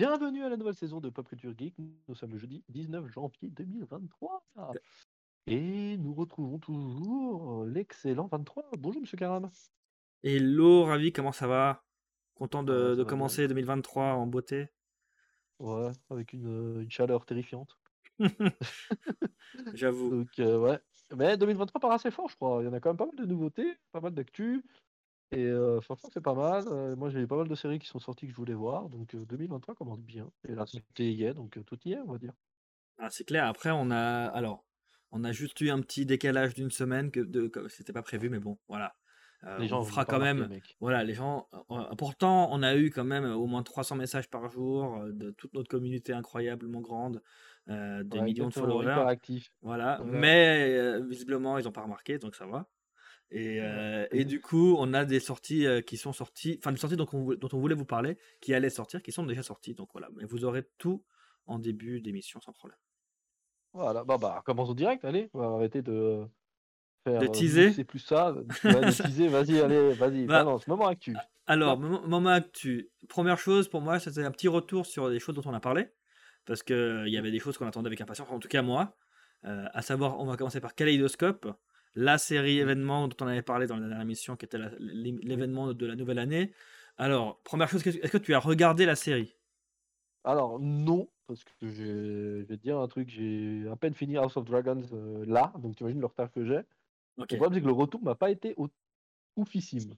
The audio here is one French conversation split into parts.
Bienvenue à la nouvelle saison de Pop Culture Geek. Nous sommes le jeudi 19 janvier 2023. Et nous retrouvons toujours l'excellent 23. Bonjour Monsieur Karam. Hello, ravi, comment ça va? Content de, ça de va bien. commencer 2023 en beauté. Ouais, avec une, euh, une chaleur terrifiante. J'avoue. Donc euh, ouais. Mais 2023 part assez fort, je crois. Il y en a quand même pas mal de nouveautés, pas mal d'actu. Et euh, franchement, c'est pas mal. Euh, moi, j'ai pas mal de séries qui sont sorties que je voulais voir. Donc euh, 2023 commence bien. Et là, c'était hier, donc euh, tout y est, on va dire. Ah, c'est clair. Après, on a alors, on a juste eu un petit décalage d'une semaine que de, c'était pas prévu, mais bon, voilà. Les on gens fera quand même. Voilà, les gens. pourtant, on a eu quand même au moins 300 messages par jour de toute notre communauté incroyablement grande, des Ouais, millions de followers. Voilà. Voilà. Mais visiblement, ils ont pas remarqué, donc ça va. Et, euh, et du coup, on a des sorties euh, qui sont sorties, enfin des sorties dont on, vou- dont on voulait vous parler, qui allaient sortir, qui sont déjà sorties. Donc voilà, mais vous aurez tout en début d'émission sans problème. Voilà, bah, bah, commençons direct, allez, on va arrêter de faire De euh, teaser. c'est plus ça. Ouais, de teaser, vas-y, allez, vas-y, Bah, balance, moment actu. alors, moment moment actu. Première chose pour moi, c'était un petit retour sur des choses dont on a parlé, parce que euh, il y avait des choses qu'on attendait avec impatience, en tout cas moi. Euh, à savoir, on va commencer par Kaleidoscope, la série Mm. événement dont on avait parlé dans la dernière émission, qui était l'événement de la nouvelle année. Alors, première chose, est-ce que tu as regardé la série? Alors, non, parce que je vais te dire un truc, j'ai à peine fini House of Dragons euh, là, donc tu imagines le retard que j'ai. Ok. Le problème, c'est que le retour m'a pas été au- oufissime.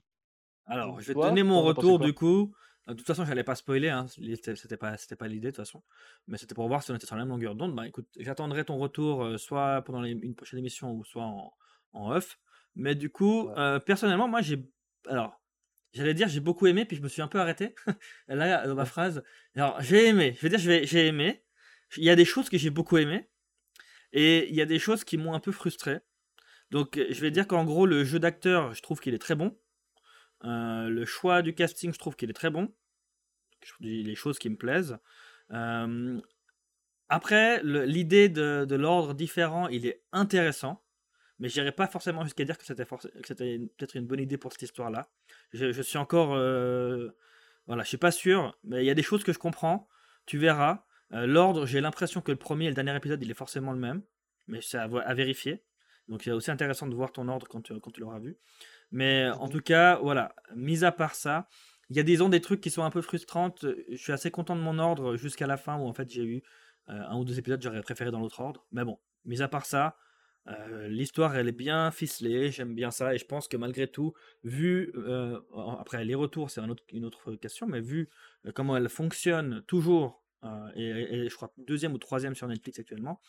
Alors, je vais te toi, donner mon retour du coup. Euh, De toute façon, j'allais pas spoiler, hein. C'était pas, l'idée de toute façon. Mais c'était pour voir si on était sur la même longueur d'onde. Bah écoute, j'attendrai ton retour euh, soit pendant les- une prochaine émission ou soit en, en off. Mais du coup, Ouais. euh, personnellement, moi j'ai. Alors, j'allais dire j'ai beaucoup aimé, puis je me suis un peu arrêté. Là, dans ma phrase. Alors, j'ai aimé. Je vais dire, j'ai aimé. Il y a des choses que j'ai beaucoup aimé. Et il y a des choses qui m'ont un peu frustré. Donc, je vais dire qu'en gros, le jeu d'acteur, je trouve qu'il est très bon. Euh, le choix du casting, je trouve qu'il est très bon. Les choses qui me plaisent. Euh, après, l'idée de, de l'ordre différent, il est intéressant. Mais j'irai pas forcément jusqu'à dire que c'était forc- que c'était une- peut-être une bonne idée pour cette histoire-là. Je, je suis encore. euh, voilà, je suis pas sûr. Mais il y a des choses que je comprends. Tu verras. Euh, l'ordre, j'ai l'impression que le premier et le dernier épisode, il est forcément le même. Mais c'est à, vérifier. Donc c'est aussi intéressant de voir ton ordre quand tu, quand tu l'auras vu. Mais en Mhm. tout cas, voilà, mis à part ça, il y a disons des trucs qui sont un peu frustrantes. Je suis assez content de mon ordre jusqu'à la fin où en fait j'ai eu euh, un ou deux épisodes j'aurais préféré dans l'autre ordre. Mais bon, mis à part ça, euh, l'histoire elle est bien ficelée, j'aime bien ça et je pense que malgré tout, vu euh, après les retours c'est une autre question, mais vu euh, comment elle fonctionne toujours et, je crois deuxième ou troisième sur Netflix actuellement,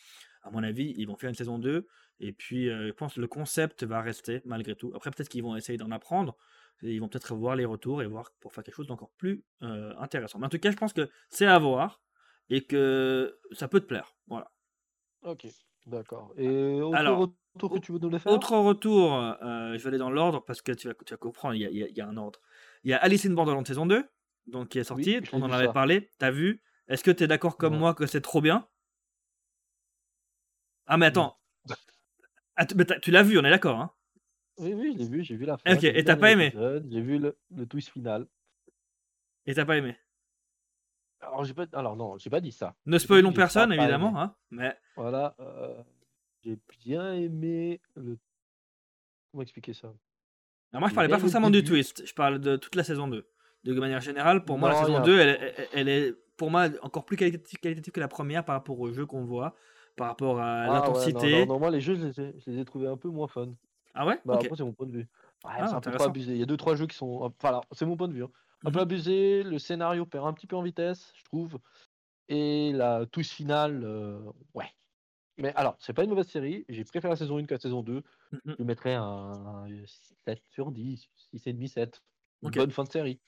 à mon avis ils vont faire une saison 2 et puis je pense que le concept va rester malgré tout. Après peut-être qu'ils vont essayer d'en apprendre. Ils vont peut-être voir les retours et voir pour faire quelque chose d'encore plus intéressant. Mais en tout cas, je pense que c'est à voir et que ça peut te plaire. Voilà. Ok, d'accord. Et autre Alors, retour que tu veux nous le faire? autre retour, euh, je vais aller dans l'ordre parce que tu vas, tu vas comprendre, il y, a, il y a- il y a un ordre. Il y a Alice in Borderland saison 2, donc qui est sortie, on en avait ça. parlé, t'as vu? Est-ce que tu es d'accord comme Ouais. moi que c'est trop bien? Ah mais attends, mais tu l'as vu, on est d'accord, hein? Oui, oui, je l'ai vu, j'ai vu la Ok, fin, vu et t'as pas aimé? j'ai vu le, le twist final. Et t'as pas aimé? Alors, j'ai pas, alors non, j'ai pas dit ça. Ne pas spoilons pas, personne, pas évidemment, hein, mais Voilà, euh, j'ai bien aimé le. Comment expliquer ça? Alors moi je parlais pas forcément du twist, je parle de toute la saison 2. De manière générale, pour moi la Non, saison a un 2, elle, est- elle est pour moi encore plus qualitative, qualitative que la première par rapport au jeu qu'on voit, par rapport à Ah ouais, non, l'intensité. moi les jeux, je les ai, je les ai trouvés un peu moins fun. Ah ouais? Bah après, c'est mon point de vue. Ouais, Ah, c'est un peu intéressant. abusé. Il y a deux, trois jeux qui sont. Enfin, c'est mon point de vue. hein. Un peu abusé, le scénario perd un petit peu en vitesse, je trouve. Et la twist finale, euh, ouais. Mais alors, c'est pas une mauvaise série. J'ai préféré la saison 1 que la saison 2. Mhm. Je lui mettrais un 7 sur 10, 6,5, 7. Une Ok. bonne fin de série.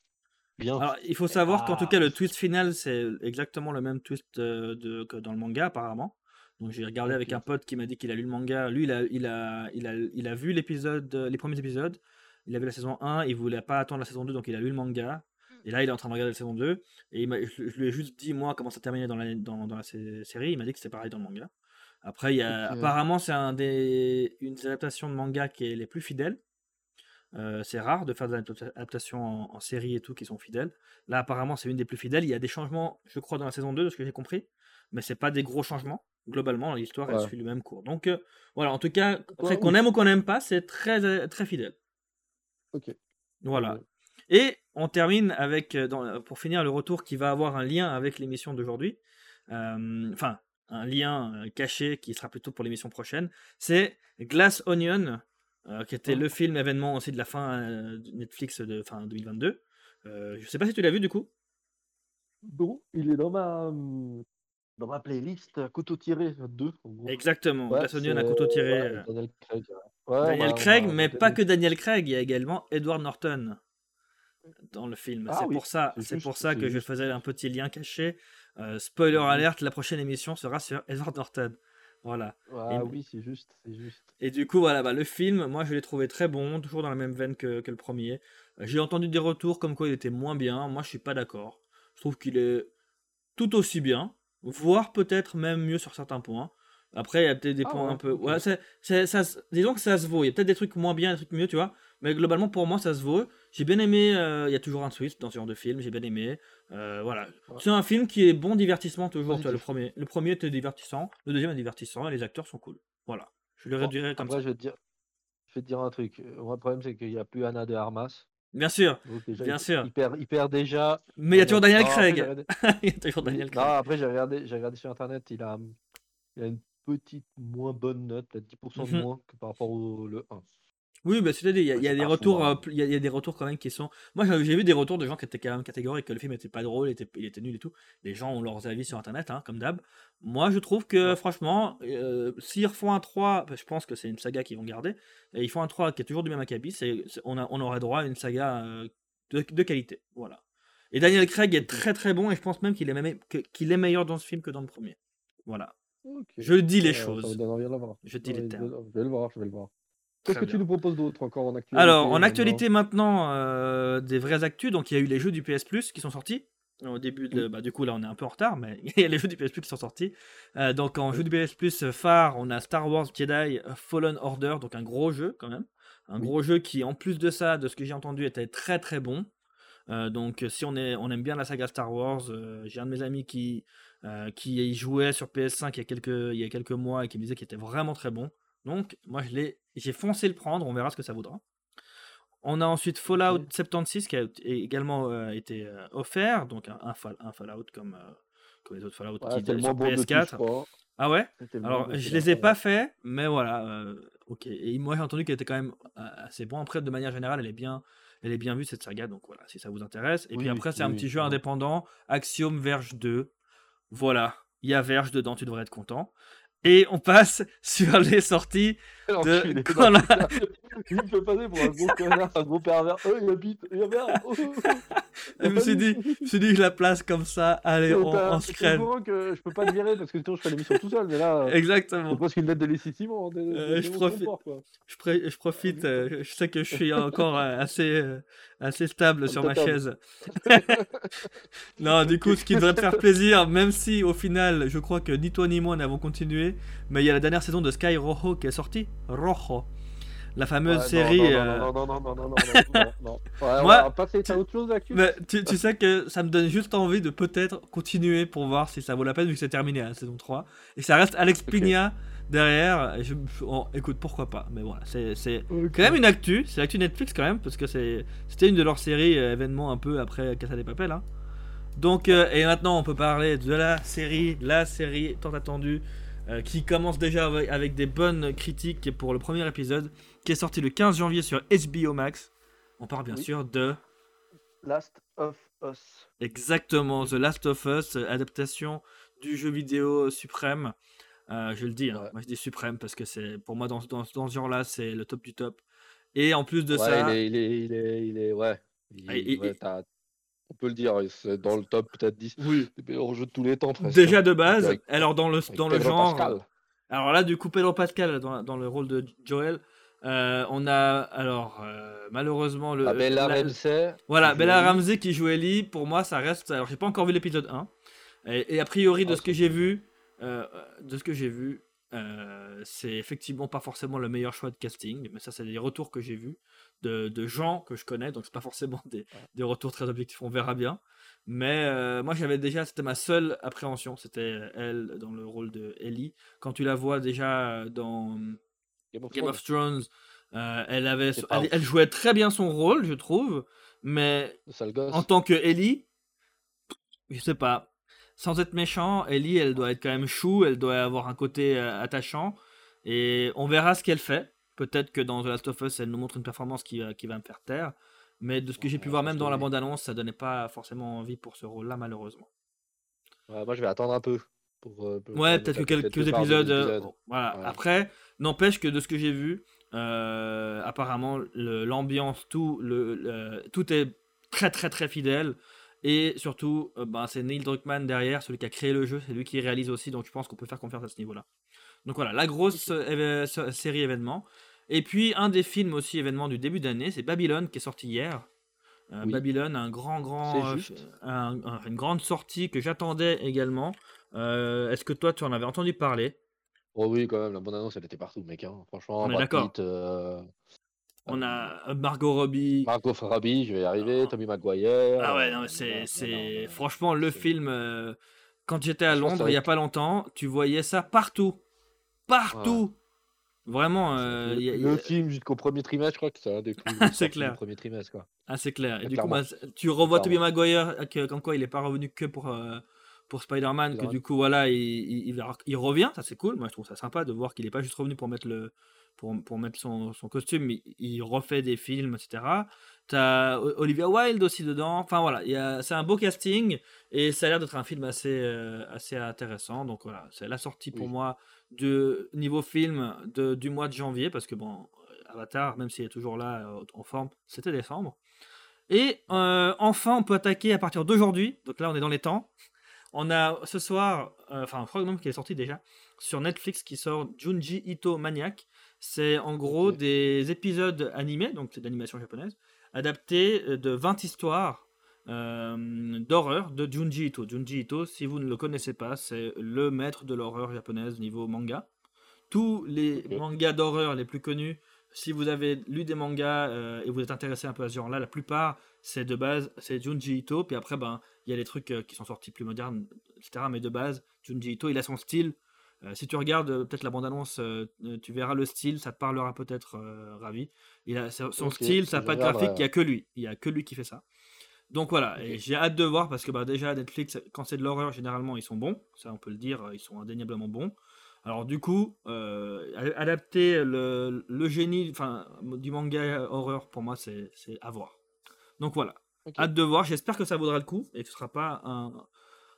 Bien. Alors il faut savoir qu'en tout pas. cas le twist final c'est exactement le même twist euh, de, que dans le manga apparemment. Donc j'ai regardé avec un pote qui m'a dit qu'il a lu le manga. Lui il a, il a, il a, il a vu l'épisode, euh, les premiers épisodes. Il a vu la saison 1, il voulait pas attendre la saison 2 donc il a lu le manga. Et là il est en train de regarder la saison 2. Et il je, je lui ai juste dit moi comment ça terminait dans la, dans, dans la sé- série. Il m'a dit que c'était pareil dans le manga. Après il y a, apparemment c'est un des, une des adaptations de manga qui est les plus fidèles. Euh, c'est rare de faire des adaptations en, en, série et tout qui sont fidèles. Là, apparemment, c'est une des plus fidèles. Il y a des changements, je crois, dans la saison 2, de ce que j'ai compris, mais c'est pas des gros changements. Globalement, l'histoire, elle suit le même cours. Donc, euh, voilà, en tout cas, qu'on aime ou qu'on n'aime pas, c'est très, très fidèle. Ok. Voilà. Et on termine avec, dans, pour finir, le retour qui va avoir un lien avec l'émission d'aujourd'hui. Enfin, un lien caché qui sera plutôt pour l'émission prochaine. C'est Glass Onion, qui était le film événement aussi de la fin de Netflix de fin 2022. Euh, je sais pas si tu l'as vu du coup. Non, il est dans ma mmh, dans ma playlist couteau tiré 2. Exactement, Glass Onion à couteau tiré. Daniel Craig. Daniel Craig, mais pas que Daniel Craig, il y a également Edward Norton dans le film. Ah c'est pour ça, c'est pour ça que je faisais un petit lien caché. Euh, spoiler alert, la prochaine émission sera sur Edward Norton. Voilà. Ah oui, c'est juste, c'est juste. Et du coup, voilà, bah, le film, moi je l'ai trouvé très bon, toujours dans la même veine que, le premier. Euh, j'ai entendu des retours comme quoi il était moins bien. Moi, je suis pas d'accord. Je trouve qu'il est tout aussi bien, voire peut-être même mieux sur certains points. Après, il y a peut-être des ah points un peu. Ouais, c'est, ça, disons que ça se vaut. Il y a peut-être des trucs moins bien, des trucs mieux, tu vois. Mais globalement, pour moi, ça se vaut. J'ai bien aimé. Euh, il y a toujours un twist dans ce genre de film. J'ai bien aimé. Euh, voilà. C'est un film qui est bon divertissement toujours. le premier, le premier était divertissant. Le deuxième est divertissant. Et les acteurs sont cool. Voilà. Je le réduirais comme ça. Je vais, te dire, je vais te dire un truc. Moi, le problème, c'est qu'il n'y a plus Anna de Armas. Bien sûr. bien sûr. Il perd, il perd déjà. Mais il y a toujours Daniel Craig. il y a toujours Daniel Craig. Non, après, j'ai regardé, regardé sur internet. Il a, il a une petite moins bonne note, peut-être 10% de mmh moins que par rapport au le 1. Oui, bah, c'est-à-dire, il y a, des retours, hein. euh, il y, a, des retours quand même qui sont. Moi, j'ai vu des retours de gens qui étaient quand même catégoriques, que le film était pas drôle, était, il était nul et tout. Les gens ont leurs avis sur internet, hein, comme d'hab. Moi, je trouve que, franchement, euh, s'ils refont un 3, bah, je pense que c'est une saga qu'ils vont garder, et ils font un 3 qui est toujours du même acabit, c'est, on, a, on aurait droit à une saga euh, de, de, qualité. Voilà. Et Daniel Craig est très très bon, et je pense même qu'il est, même, qu'il est meilleur dans ce film que dans le premier. Voilà. Je dis les choses. Je dis les termes. Je vais le voir, je vais le voir. Qu'est-ce que tu nous proposes d'autre encore en actualité Alors, en actualité maintenant, euh, des vraies actus. Donc, il y a eu les jeux du PS Plus qui sont sortis. Au début, de, bah, du coup, là, on est un peu en retard, mais il y a les jeux du PS Plus qui sont sortis. Euh, donc, en jeu du PS Plus phare, on a Star Wars Jedi Fallen Order, donc un gros jeu quand même. Un gros jeu qui, en plus de ça, de ce que j'ai entendu, était très très bon. Euh, donc, si on, est, on aime bien la saga Star Wars, j'ai un de mes amis qui, euh, qui y jouait sur PS5 il y, a quelques, il y a quelques mois et qui me disait qu'il était vraiment très bon. Donc, moi, je j'ai foncé le prendre, on verra ce que ça vaudra. On a ensuite Fallout 76 qui a également euh, été euh, offert, donc un, un, Fallout comme, comme, les autres Fallout qui étaient sur PS4. ah ouais? Alors, je les ai pas fait, mais voilà. ok. Et moi, j'ai entendu qu'elle était quand même assez bon. Après, de manière générale, elle est bien, elle est bien vue cette saga, donc voilà, si ça vous intéresse. Et puis après, c'est un petit jeu indépendant, Axiom Verge 2. Voilà, il y a Verge dedans, tu devrais être content. Et on passe sur les sorties de. Il me fait passer pour un gros connard, un gros pervers. Oh, il habite, il oh, je me suis dit, je me suis dit, je la place comme ça. Allez, on, on se crève. que je peux pas te virer parce que sinon je fais l'émission tout seul. Mais là, exactement. C'est presque une lettre de lessivement. Euh, je, profite, je, je, profite. Euh, je sais que je suis encore euh, assez, assez stable sur ma chaise. non, du coup, ce qui devrait te faire plaisir, même si au final, je crois que ni toi ni moi n'avons continué, mais il y a la dernière saison de Sky Rojo qui est sortie. Rojo la fameuse série. Non, non, non, non, non, non, non, non, Moi, autre chose, mais tu, sais que ça me donne juste envie de peut-être continuer pour voir si ça vaut la peine, vu que c'est terminé la saison 3. Et ça reste Alex Pigna derrière. je, écoute, pourquoi pas. Mais voilà, c'est quand même une actu. C'est l'actu Netflix quand même, parce que c'était une de leurs séries événements un peu après Casa des Papel. Hein. Donc, et maintenant, on peut parler de la série, la série tant attendue. qui commence déjà avec, des bonnes critiques pour le premier épisode qui est sorti le 15 janvier sur HBO Max. On parle bien sûr de Last of Us. Exactement, The Last of Us, adaptation du jeu vidéo suprême. Euh, je le dis, hein. moi je dis suprême parce que c'est pour moi dans, dans, dans ce genre-là, c'est le top du top. Et en plus de ça. Il est, il est, il est, il est ouais. on peut le dire, c'est dans le top peut-être 10 oui. des meilleurs jeux de tous les temps. Déjà de base, alors dans le, dans le genre. Alors là, du coup, Pedro Pascal dans, dans le rôle de Joel. Euh, on a alors euh, malheureusement le. Ah, Bella Ramsey. Voilà, Bella Ramsey qui joue Ellie. Pour moi, ça reste. Alors, j'ai pas encore vu l'épisode 1. Et, a priori, de ce que j'ai vu, euh, de ce que j'ai vu, Euh, c'est effectivement pas forcément le meilleur choix de casting, mais ça, c'est des retours que j'ai vus de, de gens que je connais, donc c'est pas forcément des, des retours très objectifs, on verra bien. Mais euh, moi, j'avais déjà, c'était ma seule appréhension, c'était elle dans le rôle de Ellie. Quand tu la vois déjà dans Game of Thrones, euh, elle, avait, elle, elle, jouait très bien son rôle, je trouve, mais en tant que Ellie, je sais pas. Sans être méchant, Ellie, elle doit être quand même chou, elle doit avoir un côté euh, attachant, et on verra ce qu'elle fait. Peut-être que dans The Last of Us, elle nous montre une performance qui, qui va me faire taire. Mais de ce que j'ai pu voir, même dans la bande-annonce, ça donnait pas forcément envie pour ce rôle-là, malheureusement. moi, je vais attendre un peu. Euh, ouais, peut-être que quelques épisodes. Euh, voilà. Après, n'empêche que de ce que j'ai vu, euh, apparemment, l'ambiance, tout, le, tout est très, très, très fidèle. Et surtout, ben, c'est Neil Druckmann derrière, celui qui a créé le jeu, c'est lui qui réalise aussi, donc je pense qu'on peut faire confiance à ce niveau-là. Donc voilà, la grosse série événement. Et puis, un des films aussi événement du début d'année, c'est Babylone qui est sorti hier. Euh, Babylone, un grand, grand, euh, une grande sortie que j'attendais également. Euh, est-ce que toi, tu en avais entendu parler? Oh oui, quand même, la bande-annonce, elle était partout, mec. Hein. Franchement, on est d'accord. On a Margot Robbie. Margot Robbie, je vais y arriver. Ah. Tommy Maguire. Ah ouais, non, c'est, franchement le film. quand j'étais à Londres il n'y a pas longtemps, tu voyais ça partout, partout. Vraiment. Euh, le, film jusqu'au premier trimestre, je crois que c'est un des plus. c'est clair. premier trimestre, quoi. Ah, c'est clair. Et du coup, bah, tu revois Tobey Maguire, comme quoi il n'est pas revenu que pour, euh, pour Spider-Man, que du coup, voilà, il, il, il, revient. Ça, c'est cool. Moi, je trouve ça sympa de voir qu'il n'est pas juste revenu pour mettre, le, pour, pour mettre son, son costume, mais il refait des films, etc. T'as Olivia Wilde aussi dedans. Enfin voilà, c'est un beau casting et ça a l'air d'être un film assez, euh, assez intéressant. Donc voilà, c'est la sortie pour moi de niveau film de, du mois de janvier parce que bon, Avatar, même s'il est toujours là euh, en forme, c'était décembre. Et euh, enfin, on peut attaquer à partir d'aujourd'hui. Donc là, on est dans les temps. On a ce soir, enfin, je crois même qu'il est sorti déjà sur Netflix qui sort Junji Ito Maniac. C'est en gros des épisodes animés, donc c'est d'animation japonaise, adapté euh, de 20 histoires euh, d'horreur de Junji Ito. Junji Ito, si vous ne le connaissez pas, c'est le maître de l'horreur japonaise niveau manga. Tous les mangas d'horreur les plus connus, si vous avez lu des mangas euh, et vous êtes intéressé un peu à ce genre-là, la plupart, c'est de base, c'est Junji Ito. Puis après, ben, il y a les trucs qui sont sortis plus modernes, etc. Mais de base, Junji Ito, il a son style. si tu regardes peut-être la bande-annonce, tu verras le style, ça te parlera peut-être ravi. Il a son style, sa patte graphique, il n'y a que lui. Il y a que lui qui fait ça. Donc voilà, et j'ai hâte de voir parce que bah, déjà Netflix, quand c'est de l'horreur, généralement ils sont bons. Ça, on peut le dire, ils sont indéniablement bons. Alors du coup, euh, adapter le, génie du manga horreur, pour moi, c'est à voir. Donc voilà, hâte de voir. J'espère que ça vaudra le coup et que ce sera pas un,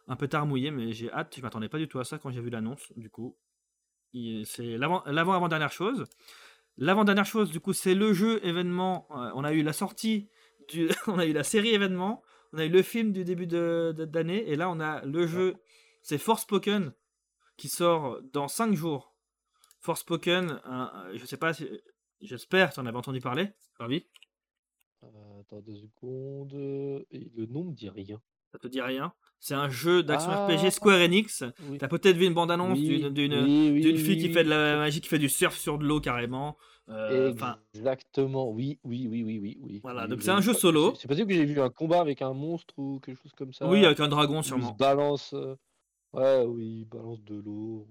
un pétard mouillé, mais j'ai hâte. Je m'attendais pas du tout à ça quand j'ai vu l'annonce. Du coup, c'est l'avant-avant-dernière chose. L'avant-dernière chose, du coup, c'est le jeu événement. Euh, on a eu la sortie, du... on a eu la série événement, on a eu le film du début d'année, de, et là, on a le jeu, c'est Force Spoken, qui sort dans 5 jours. Force Spoken, je sais pas si. J'espère, tu en avais entendu parler, Ravi? Euh, Attends deux secondes. Le nom me dit rien. Ça te dit rien? C'est un jeu d'action RPG ah. Square Enix. Tu as peut-être vu une bande-annonce d'une fille qui fait de la magie, qui fait du surf sur de l'eau carrément. Euh, Exactement, oui, oui, oui, oui, oui. Voilà, donc c'est un jeu solo. C'est possible que j'ai vu un combat avec un monstre ou quelque chose comme ça. Oui, avec un dragon sûrement. Il balance. Euh, ouais, oui, balance de l'eau.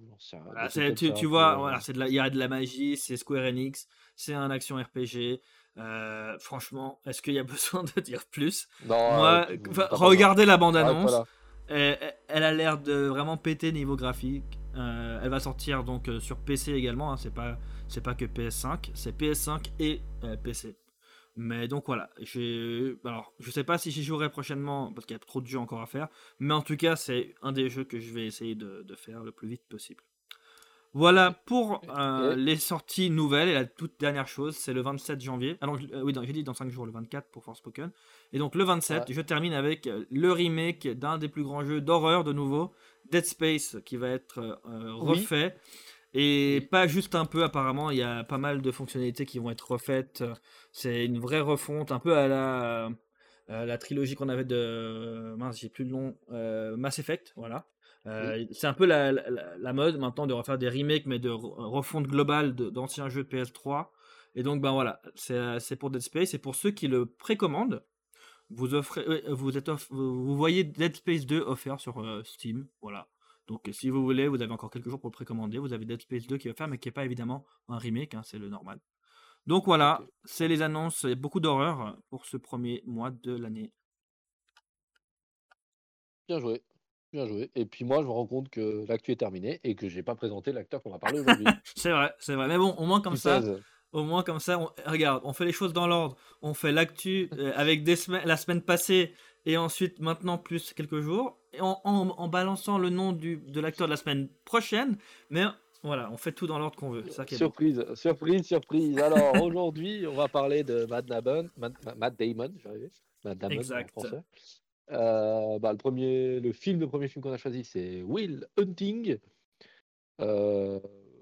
tu, vois, voilà, il y a de la magie, c'est Square Enix, c'est un action RPG. Euh, franchement, est-ce qu'il y a besoin de dire plus? Moi, regardez la bande-annonce. Elle, a l'air de vraiment péter niveau graphique. Euh, elle va sortir donc euh, sur PC également. Hein. c'est pas c'est pas que PS5, c'est PS5 et PC. Mais donc voilà, alors je sais pas si j'y jouerai prochainement parce qu'il y a trop de jeux encore à faire, mais en tout cas c'est un des jeux que je vais essayer de faire le plus vite possible. Voilà pour euh, les sorties nouvelles. Et la toute dernière chose, c'est le 27 janvier. Alors, ah euh, oui, j'ai dit dans 5 jours, le 24 pour Forspoken. Et donc, le 27, je termine avec euh, le remake d'un des plus grands jeux d'horreur de nouveau, Dead Space, qui va être refait. Et pas juste un peu, apparemment, il y a pas mal de fonctionnalités qui vont être refaites. C'est une vraie refonte, un peu à la, la trilogie qu'on avait de. Mince, j'ai plus le nom. Mass Effect, voilà. Euh, c'est un peu la, la, mode maintenant de refaire des remakes, mais de refonte globale d'anciens jeux de PS3. Et donc, ben voilà, c'est pour Dead Space. Et pour ceux qui le précommandent, vous, offrez, vous, êtes vous voyez Dead Space 2 offert sur euh, Steam. Voilà. Donc, si vous voulez, vous avez encore quelques jours pour le précommander. Vous avez Dead Space 2 qui est offert, mais qui n'est pas évidemment un remake, hein, c'est le normal. Donc voilà, c'est les annonces. A beaucoup d'horreur pour ce premier mois de l'année. Bien joué. Bien joué. Et puis moi, je me rends compte que l'actu est terminée et que j'ai pas présenté l'acteur qu'on va parler aujourd'hui. c'est vrai, c'est vrai. Mais bon, au moins comme ça, au moins comme ça, on, regarde, on fait les choses dans l'ordre. On fait l'actu euh, avec des semaines, la semaine passée et ensuite maintenant plus quelques jours, en, en, balançant le nom du, de l'acteur de la semaine prochaine. Mais voilà, on fait tout dans l'ordre qu'on veut. surprise, surprise, surprise. Alors aujourd'hui, on va parler de Matt Damon, Matt, Damon, Matt Damon exact. en français. Euh, bah, le, premier, le film, le premier film qu'on a choisi, c'est Will Hunting. Euh,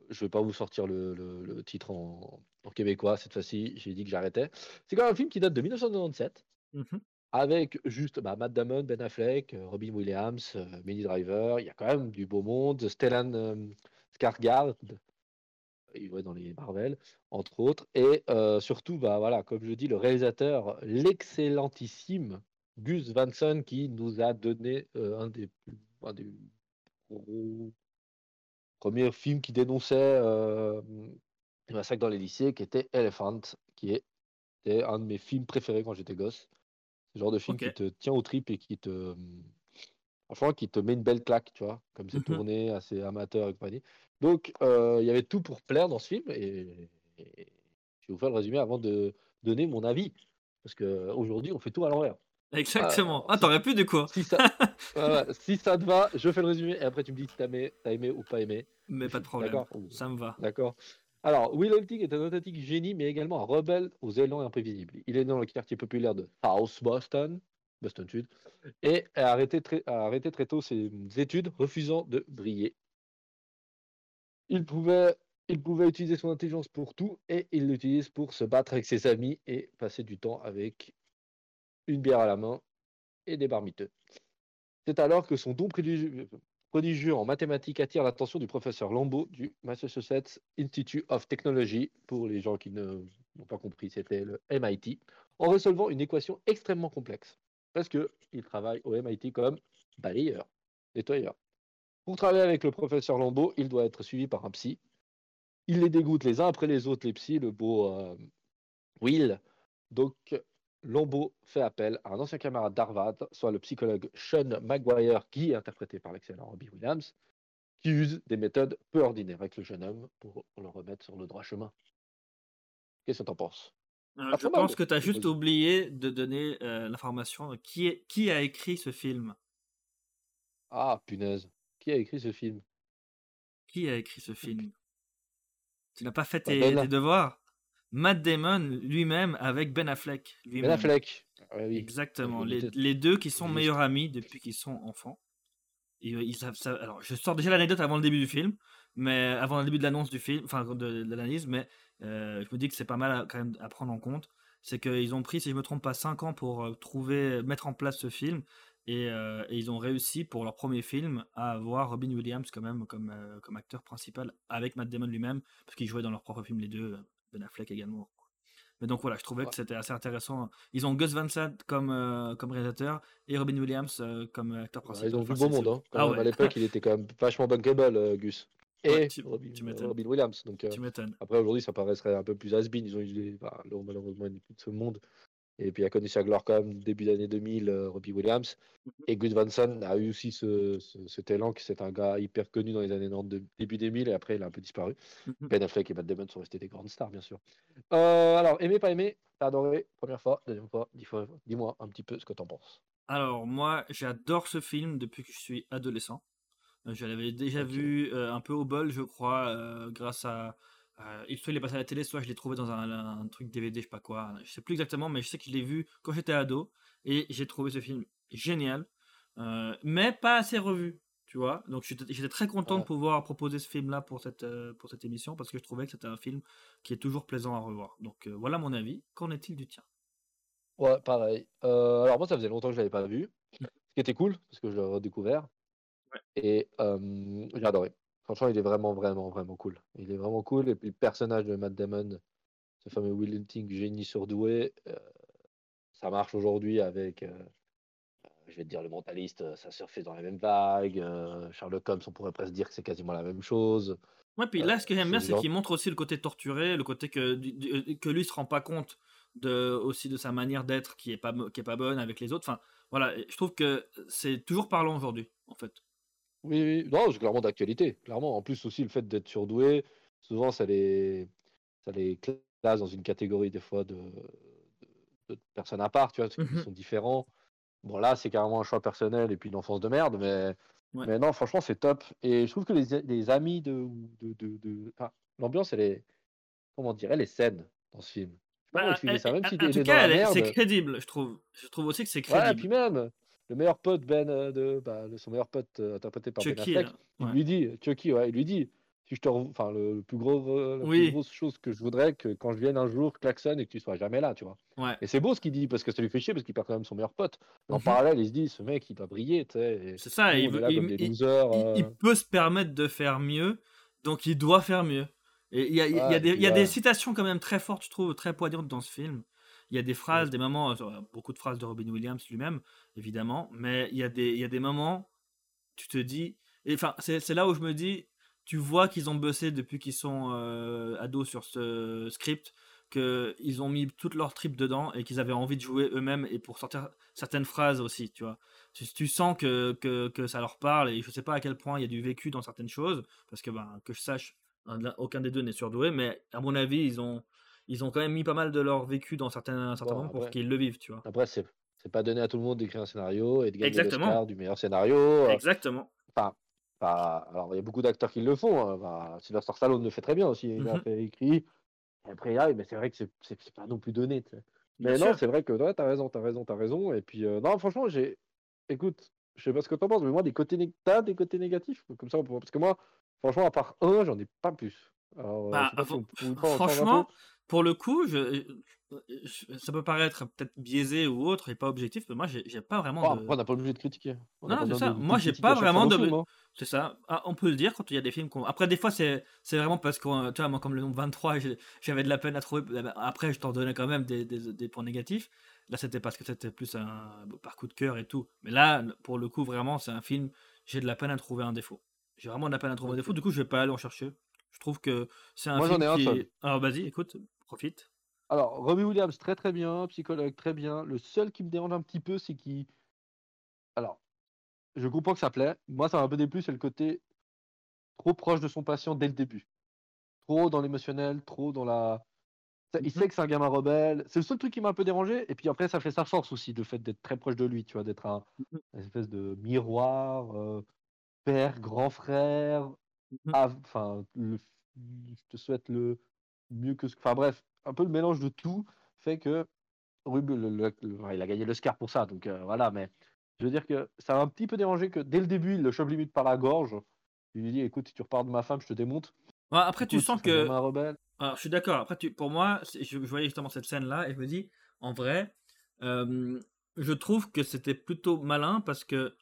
je ne vais pas vous sortir le, titre en, québécois cette fois-ci, j'ai dit que j'arrêtais. C'est quand même un film qui date de 1997, mmh avec juste bah, Matt Damon, Ben Affleck, euh, Robin Williams, Minnie Driver, il y a quand même du beau monde, Stellan Skarsgård, il va dans les Marvel, entre autres, et surtout, bah, voilà, comme je dis, le réalisateur, l'excellentissime Gus Van qui nous a donné euh, un, des, premiers films qui dénonçait euh, le massacre dans les lycées, qui était Elephant, qui était un de mes films préférés quand j'étais gosse. Ce genre de film qui te tient au trip et qui te. Franchement, qui te met une belle claque, tu vois, comme c'est mmh tourné, assez amateur et compagnie. Donc, euh, il y avait tout pour plaire dans ce film et, je vais vous faire le résumé avant de donner mon avis. Parce qu'aujourd'hui, on fait tout à l'envers. Exactement. Ah, t'aurais pu du coup. Si ça, si ça te va, je fais le résumé et après tu me dis si t'as aimé, aimé ou pas aimé. Mais pas de problème. Ça me va. D'accord. Alors, Will Hunting est un authentique génie, mais également un rebelle aux élans imprévisibles. Il est né dans le quartier populaire de South Boston, Boston Sud, et a arrêté très, a arrêté très tôt ses études, refusant de briller. Il pouvait, il pouvait utiliser son intelligence pour tout, et il l'utilise pour se battre avec ses amis et passer du temps avec une bière à la main et des barmiteux. C'est alors que son don prodigieux, en mathématiques attire l'attention du professeur Lambeau du Massachusetts Institute of Technology, pour les gens qui n'ont pas compris, c'était le MIT, en résolvant une équation extrêmement complexe. Parce qu'il travaille au MIT comme balayeur, nettoyeur. Pour travailler avec le professeur Lambeau, il doit être suivi par un psy. Il les dégoûte les uns après les autres, les psys, le beau euh, Will. Donc, Lombo fait appel à un ancien camarade d'Harvard, soit le psychologue Sean Maguire, qui est interprété par l'excellent Robbie Williams, qui use des méthodes peu ordinaires avec le jeune homme pour le remettre sur le droit chemin. Qu'est-ce que tu en penses? Euh, Je pense que tu as juste oublié de donner euh, l'information. Qui, qui a écrit ce film. Ah, punaise. Qui a écrit ce film? Qui a écrit ce film? Tu n'as pas fait tes devoirs? Matt Damon lui-même avec Ben Affleck. Ben Affleck. Ah oui. Exactement. Les, deux qui sont meilleurs amis depuis qu'ils sont enfants. Et, euh, ils savent ça. Alors, je sors déjà l'anecdote avant le début du film, mais avant le début de l'annonce du film, enfin de, l'analyse, mais euh, je me dis que c'est pas mal à, quand même à prendre en compte. C'est qu'ils ont pris, si je me trompe pas, 5 ans pour euh, trouver, mettre en place ce film. Et, ils ont réussi pour leur premier film à avoir Robin Williams quand même comme, comme acteur principal avec Matt Damon lui-même, parce qu'ils jouaient dans leur propre film les deux, ben Affleck également. Mais donc voilà, je trouvais que c'était assez intéressant. Ils ont Gus Van Sant comme, euh, comme réalisateur et Robin Williams euh, comme acteur principal. ils ont vu beau monde. Hein. Ah à l'époque, il était quand même vachement bankable, euh, Gus. Et Robin, Williams. Donc, après, aujourd'hui, ça paraîtrait un peu plus has Ils ont eu bah, malheureusement une de ce monde. Et puis, il a connu sa gloire quand même début d'année 2000, euh, Robbie Williams. Mmh et Gus Van Sant a eu aussi ce, ce, talent, qui c'est un gars hyper connu dans les années 90, début 2000, et après, il a un peu disparu. Mmh ben Affleck et Matt Damon sont restés des grandes stars, bien sûr. Euh, alors, aimé, pas aimé T'as adoré Première fois, deuxième fois, dis-moi un petit peu ce que t'en penses. Alors, moi, j'adore ce film depuis que je suis adolescent. Euh, je l'avais déjà vu un peu au bol, je crois, grâce à euh, soit il est passé à la télé, soit je l'ai trouvé dans un, truc DVD, je sais pas quoi. Je sais plus exactement, mais je sais que je l'ai vu quand j'étais ado et j'ai trouvé ce film génial, euh, mais pas assez revu, tu vois. Donc j'étais très content de pouvoir proposer ce film-là pour cette, euh, pour cette émission parce que je trouvais que c'était un film qui est toujours plaisant à revoir. Donc voilà mon avis. Qu'en est-il du tien? Ouais, pareil. alors moi, ça faisait longtemps que je l'avais pas vu, ce qui était cool parce que je l'ai redécouvert. Et j'ai adoré. Franchement, il est vraiment, vraiment, vraiment cool. Il est vraiment cool. Et puis, le personnage de Matt Damon, ce fameux Will Hunting, génie surdoué, ça marche aujourd'hui avec, je vais te dire, le mentaliste, ça surfait dans la même vague. Sherlock Holmes, on pourrait presque dire que c'est quasiment la même chose. Ouais, puis là, ce que j'aime bien, c'est qu'il montre aussi le côté torturé, le côté que, que lui se rend pas compte de, aussi de sa manière d'être qui est pas, qui est pas bonne avec les autres. Enfin, voilà, je trouve que c'est toujours parlant aujourd'hui, en fait. Oui, oui, non, c'est clairement d'actualité, clairement. En plus aussi, le fait d'être surdoué, souvent, ça les, ça les classe dans une catégorie des fois de, de, personnes à part, tu vois, qui mmh sont différents. Bon, là, c'est carrément un choix personnel et puis une enfance de merde, mais, mais non, franchement, c'est top. Et je trouve que les, les amis de. de, de, enfin, L'ambiance, elle est. Comment dire Elle est saine dans ce film. Bah, ça, même si en tout cas, c'est crédible, je trouve. Je trouve aussi que c'est crédible. Ouais, et puis même, le meilleur pote Ben euh, de bah, son meilleur pote euh, interprété par Ben Affleck, il lui dit Chucky, ouais, il lui dit si je te enfin le, plus gros la plus grosse chose que je voudrais que quand je vienne un jour klaxonne et que tu sois jamais là, tu vois. Ouais. Et c'est beau ce qu'il dit parce que ça lui fait chier parce qu'il perd quand même son meilleur pote. en mmh parallèle, il se dit ce mec il doit briller, tu sais. C'est ça, il, veut, il, il, il, euh. peut se permettre de faire mieux, donc il doit faire mieux. Et il y a, y a, des, y a des citations quand même très fortes, je trouve, très poignantes dans ce film. Il y a des phrases, des moments, euh, beaucoup de phrases de Robin Williams lui-même, évidemment, mais il y, a des, il y a des moments, tu te dis, enfin, c'est là où je me dis, tu vois qu'ils ont bossé depuis qu'ils sont euh, ados sur ce script, qu'ils ont mis toute leur trip dedans et qu'ils avaient envie de jouer eux-mêmes et pour sortir certaines phrases aussi, tu vois. Tu, tu sens que, que, que, ça leur parle et je sais pas à quel point il y a du vécu dans certaines choses, parce que, ben, que je sache, aucun des deux n'est surdoué, mais à mon avis, ils ont, ils ont quand même mis pas mal de leur vécu dans certains, certains moments pour qu'ils le vivent, tu vois. Après, c'est, c'est pas donné à tout le monde d'écrire un scénario et de gagner l'Oscar du meilleur scénario. Euh, Exactement. Enfin, alors, il y a beaucoup d'acteurs qui le font. Hein. Enfin, Sylvester Stallone le fait très bien aussi. Il a fait écrit. Et après, ah, mais c'est vrai que c'est, c'est, pas non plus donné. Mais non, c'est vrai que ouais, t'as raison, t'as raison, t'as raison. Et puis, euh, non, franchement, j'ai. Écoute, je sais pas ce que t'en penses, mais moi, des côtés, t'as des côtés négatifs comme ça, parce que moi, Franchement, à part un, j'en ai pas plus. Alors, euh, bah, franchement, pour le coup, je, ça peut paraître peut-être biaisé ou autre et pas objectif, mais moi, j'ai pas vraiment. Oh, de... On n'a pas obligé de critiquer. non, c'est ça. moi, j'ai pas vraiment de. Hein. C'est ça. Ah, on peut le dire quand il y a des films. Après, des fois, c'est vraiment parce que, tu vois, moi, comme le nombre 23, j'avais de la peine à trouver. Eh ben, après, je t'en donnais quand même des, des, des points négatifs. Là, c'était parce que c'était plus un par coup de cœur et tout. Mais là, pour le coup, vraiment, c'est un film. J'ai de la peine à trouver un défaut. J'ai vraiment de la peine à trouver un défaut. Du coup, je vais pas aller en chercher. Je trouve que c'est un film qui... Alors vas-y, écoute, profite. Alors, Robbie Williams, très très bien, psychologue, très bien. Le seul qui me dérange un petit peu, c'est qu'il... Alors, je comprends que ça plaît. Moi, ça m'a un peu déplu, c'est le côté trop proche de son patient dès le début. Trop dans l'émotionnel, trop dans la... Il sait mhm. que c'est un gamin rebelle. C'est le seul truc qui m'a un peu dérangé. Et puis après, ça fait sa force aussi, le fait d'être très proche de lui, tu vois, d'être un mhm. une espèce de miroir, euh, père, grand frère, mmh enfin, je te souhaite le mieux que ce. Enfin bref, un peu le mélange de tout fait que Rub, il a gagné l'Oscar pour ça, donc euh, voilà, mais je veux dire que ça m'a un petit peu dérangé que dès le début, il le chope limite par la gorge. Il lui dit écoute, si tu repars de ma femme, je te démonte. après, tu sens que. Alors, je suis d'accord. Après, tu... pour moi, je, voyais justement cette scène-là et je me dis, en vrai, je trouve que c'était plutôt malin parce que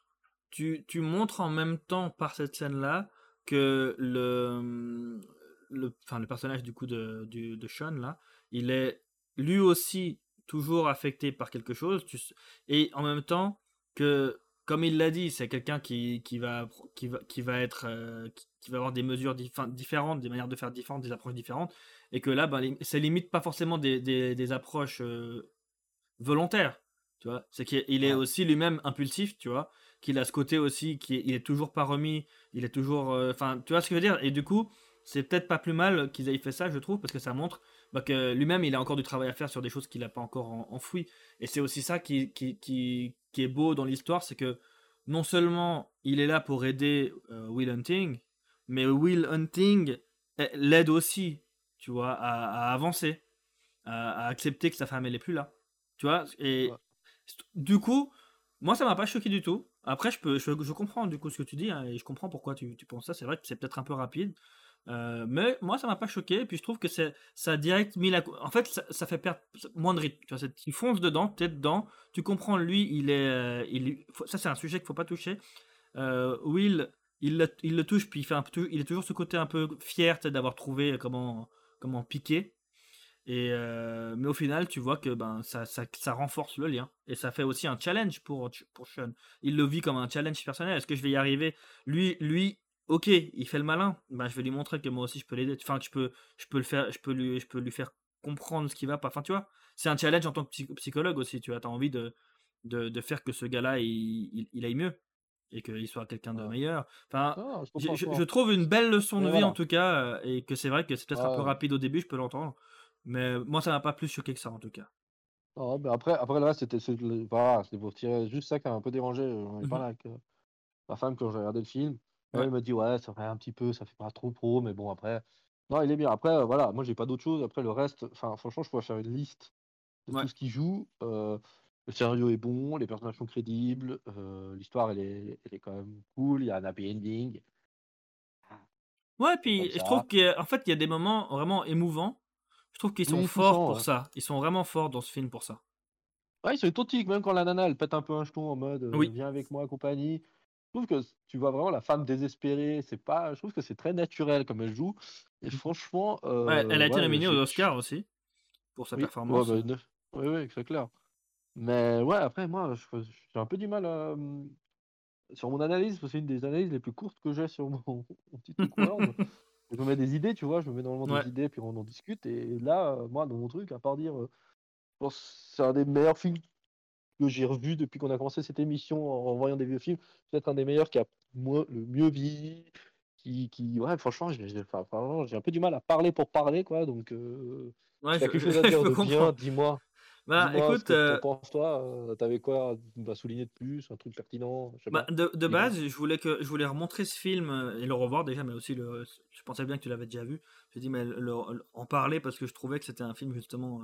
tu, tu montres en même temps par cette scène-là que le, le, enfin, le personnage du coup de, de, de Sean, là, il est lui aussi toujours affecté par quelque chose, tu, et en même temps que, comme il l'a dit, c'est quelqu'un qui, qui, va, qui, va, qui va être, euh, qui, va avoir des mesures différentes, des manières de faire différentes, des approches différentes, et que là, ben, ça limite pas forcément des, des, des approches euh, volontaires, tu vois, c'est qu'il est aussi lui-même impulsif, tu vois, qu'il a ce côté aussi, qui est, il est toujours pas remis, il est toujours. Euh, enfin, tu vois ce que je veux dire? Et du coup, c'est peut-être pas plus mal qu'ils aient fait ça, je trouve, parce que ça montre bah, que lui-même, il a encore du travail à faire sur des choses qu'il n'a pas encore enfoui. Et c'est aussi ça qui, qui, qui, qui est beau dans l'histoire, c'est que non seulement il est là pour aider euh, Will Hunting, mais Will Hunting l'aide aussi, tu vois, à, avancer, à, accepter que sa femme elle est plus là, tu vois. Et du coup, moi ça m'a pas choqué du tout. Après, je, peux, je, comprends du coup ce que tu dis, hein, et je comprends pourquoi tu, tu penses ça. C'est vrai que c'est peut-être un peu rapide. Euh, mais moi, ça m'a pas choqué. Et puis je trouve que ça a direct mis la. En fait, ça, fait perdre moins de rythme. Tu vois, tu fonces dedans, tu es dedans, tu comprends, lui, il est. Euh, il, ça, c'est un sujet qu'il faut pas toucher. euh, Will, il le, il le touche, puis il, fait un il est toujours ce côté un peu fier d'avoir trouvé comment, comment piquer. Et mais au final, tu vois que ben, ça, ça, ça, renforce le lien. Et ça fait aussi un challenge pour, pour Sean. Il le vit comme un challenge personnel. Est-ce que je vais y arriver? Lui, lui, ok, il fait le malin. Ben, je vais lui montrer que moi aussi je peux l'aider. Enfin, que je peux, je peux le faire, je peux lui, je peux lui faire comprendre ce qui va pas. Enfin, tu vois, c'est un challenge en tant que psychologue aussi. Tu as envie de, de, de, faire que ce gars-là, il, il, aille mieux et qu'il soit quelqu'un de meilleur. Enfin, je, trouve une belle leçon de vie en tout cas, euh, et que c'est vrai que c'est peut-être un peu rapide au début, je peux l'entendre, mais moi ça m'a pas plus choqué que ça en tout cas. mais après, après reste, c'était voilà, pour tirer juste ça qui a un peu dérangé. J'en ai mmh parlé avec ma femme quand j'ai regardé le film. Elle me dit ouais, ça fait un petit peu, ça fait pas trop pro, mais bon après, non, il est bien. Après, voilà, moi j'ai pas d'autre chose. Après le reste, enfin franchement, je pourrais faire une liste de tout ce qui joue. Le scénario est bon, les personnages sont crédibles, euh, l'histoire elle est, elle est quand même cool, il y a un happy ending. Ouais, puis je trouve qu'en fait il y a des moments vraiment émouvants. Je trouve qu'ils sont forts pour ça. Ils sont vraiment forts dans ce film pour ça. Ouais, ils sont authentiques, même quand la nana elle pète un peu un jeton en mode euh, viens avec moi, compagnie. Je trouve que tu vois vraiment la femme désespérée. C'est pas, je trouve que c'est très naturel comme elle joue. Et mmh. franchement, ouais, elle a été euh, nominée aux Oscars aussi pour sa performance. Ouais, bah, oui, oui, c'est clair. Mais ouais, après, moi, j'ai un peu du mal mmh, sur mon analyse, c'est une des analyses les plus courtes que j'ai sur mon, petit truc je me mets des idées, tu vois, je me mets dans le monde des idées, puis on en discute. Et là, moi, dans mon truc, à part dire, je pense c'est un des meilleurs films que j'ai revu depuis qu'on a commencé cette émission en, voyant des vieux films. Peut-être un des meilleurs qui a le mieux vieilli. Qui, qui, ouais, franchement, j'ai un peu du mal à parler pour parler, quoi. Donc, euh, Ouais, quelque chose à dire de bien, dis-moi. Bah, écoute, euh, penses toi euh, T'avais quoi à souligner de plus Un truc pertinent bah, de, de base, je voulais que je voulais remontrer ce film euh, et le revoir déjà, mais aussi le. Je pensais bien que tu l'avais déjà vu. J'ai dit mais en parler parce que je trouvais que c'était un film justement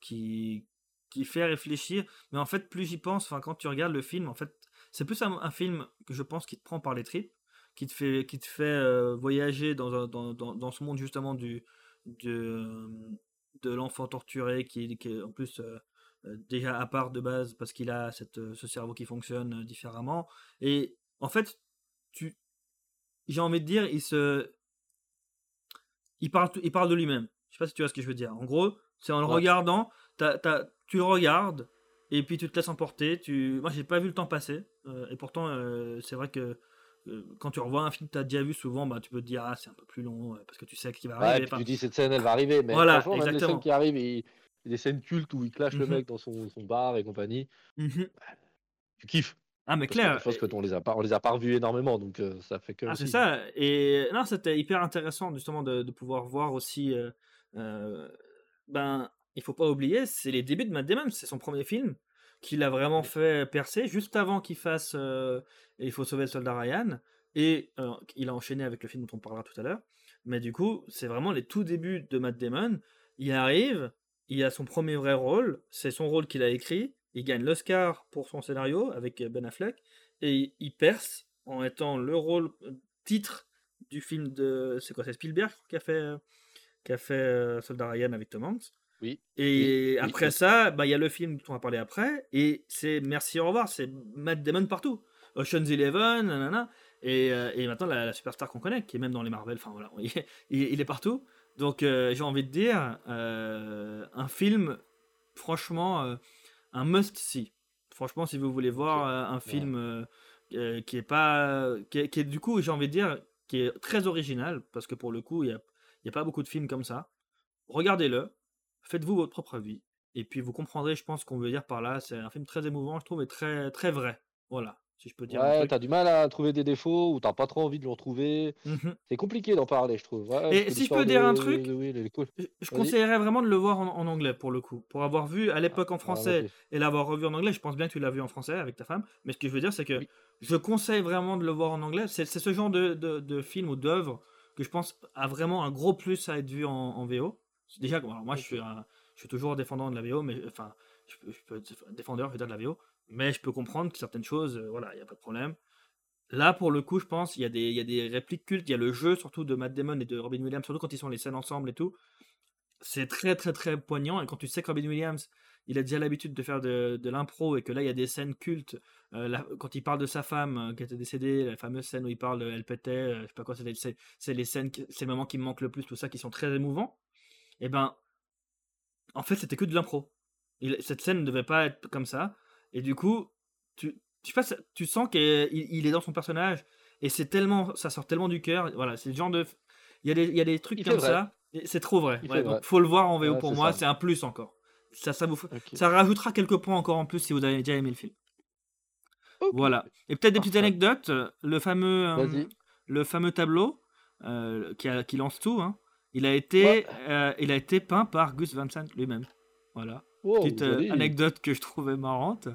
qui qui fait réfléchir. Mais en fait, plus j'y pense, enfin quand tu regardes le film, en fait, c'est plus un, film que je pense qui te prend par les tripes, qui te fait qui te fait voyager dans, dans, dans, dans, ce monde justement du de de l'enfant torturé qui, est en plus euh, euh, déjà à part de base parce qu'il a cette, euh, ce cerveau qui fonctionne différemment. Et en fait, tu, j'ai envie de dire, il se, il parle, il parle de lui-même. Je sais pas si tu vois ce que je veux dire. En gros, c'est en le regardant, tu le regardes et puis tu te laisses emporter. Tu, moi, j'ai pas vu le temps passer. et pourtant, c'est vrai que euh, quand tu revois un film que tu as déjà vu souvent, bah, tu peux te dire, ah, c'est un peu plus long, euh, parce que tu sais qu'il va arriver. tu dis, cette scène, elle va arriver. Mais voilà, franchement, même les scènes qui arrivent, il... y a des scènes cultes où il clash le mmh mec dans son, son, bar et compagnie. Mmh bah, tu kiffes. Ah, mais clair. je pense qu'on les a pas, on les a pas revus énormément, donc euh, ça fait que. Ah, c'est ça. Et non, c'était hyper intéressant, justement, de, de pouvoir voir aussi. Euh, ben, il faut pas oublier, c'est les débuts de Matt Damon, c'est son premier film qu'il a vraiment fait percer juste avant qu'il fasse euh, Il faut sauver le soldat Ryan. Et euh, il a enchaîné avec le film dont on parlera tout à l'heure. Mais du coup, c'est vraiment les tout débuts de Matt Damon. Il arrive, il a son premier vrai rôle, c'est son rôle qu'il a écrit. Il gagne l'Oscar pour son scénario avec Ben Affleck. Et il perce en étant le rôle euh, titre du film de. C'est quoi C'est Spielberg qui a fait, qui a fait Soldat Ryan avec Tom Hanks. Oui. Et après ça, bah, il y a le film dont on va parler après, et c'est merci, au revoir, c'est Matt Damon partout. Ocean's Eleven, nanana, et, euh, et maintenant la, superstar qu'on connaît, qui est même dans les Marvel, enfin voilà, il, est partout. Donc euh, j'ai envie de dire, euh, un film, franchement, un must-see. Franchement, si vous voulez voir un film qui est pas. Qui est, du coup, j'ai envie de dire, qui est très original, parce que pour le coup, il n'y a, y a pas beaucoup de films comme ça. Regardez-le faites-vous votre propre avis. Et puis vous comprendrez, je pense, qu'on veut dire par là. C'est un film très émouvant, je trouve, et très, très vrai. Voilà, si je peux dire. Ouais, t'as du mal à trouver des défauts ou t'as pas trop envie de le retrouver. Mmh c'est compliqué d'en parler, je trouve. et si je peux dire un truc, je, conseillerais vraiment de le voir en, anglais pour le coup. Pour avoir vu à l'époque en ah, français et l'avoir revu en anglais, je pense bien que tu l'as vu en français avec ta femme. Mais ce que je veux dire, c'est que je conseille vraiment de le voir en anglais. C'est ce genre de, de, film ou d'œuvre que je pense a vraiment un gros plus à être vu en, en VO. Déjà, moi, je suis, je suis toujours défendant de la VO, mais enfin, je peux, je peux défendeur, je de la VO, mais je peux comprendre que certaines choses, euh, voilà, il n'y a pas de problème. Là, pour le coup, je pense, il y, a des, y a des répliques cultes, il y a le jeu surtout de Matt Damon et de Robin Williams, surtout quand ils sont les scènes ensemble et tout. C'est très, très, très poignant, et quand tu sais que Robin Williams, il a déjà l'habitude de faire de, de l'impro et que là il y a des scènes cultes. Euh, quand il parle de sa femme euh, qui était décédée, la fameuse scène où il parle, elle pétait, euh, je sais pas quoi, c'est, c'est les scènes, c'est moments qui me manquent le plus, tout ça, qui sont très émouvants. Et eh ben, en fait, c'était que de l'impro. cette scène ne devait pas être comme ça. Et du coup, tu, tu, tu sens qu'il il est dans son personnage et c'est tellement, ça sort tellement du cœur. Voilà, c'est le genre de, il y a des, il y a des trucs comme ça. C'est trop vrai. Il faut le voir en VO pour moi, c'est un plus encore. Ça, ça, vous... ça rajoutera quelques points encore en plus si vous avez déjà aimé le film. Voilà. Et peut-être des petites anecdotes. Le fameux, euh, le fameux tableau euh, qui, a, qui, lance tout, hein, il, a été, euh, il a été peint par Gus Van Sant lui-même. Voilà. petite anecdote que je trouvais marrante.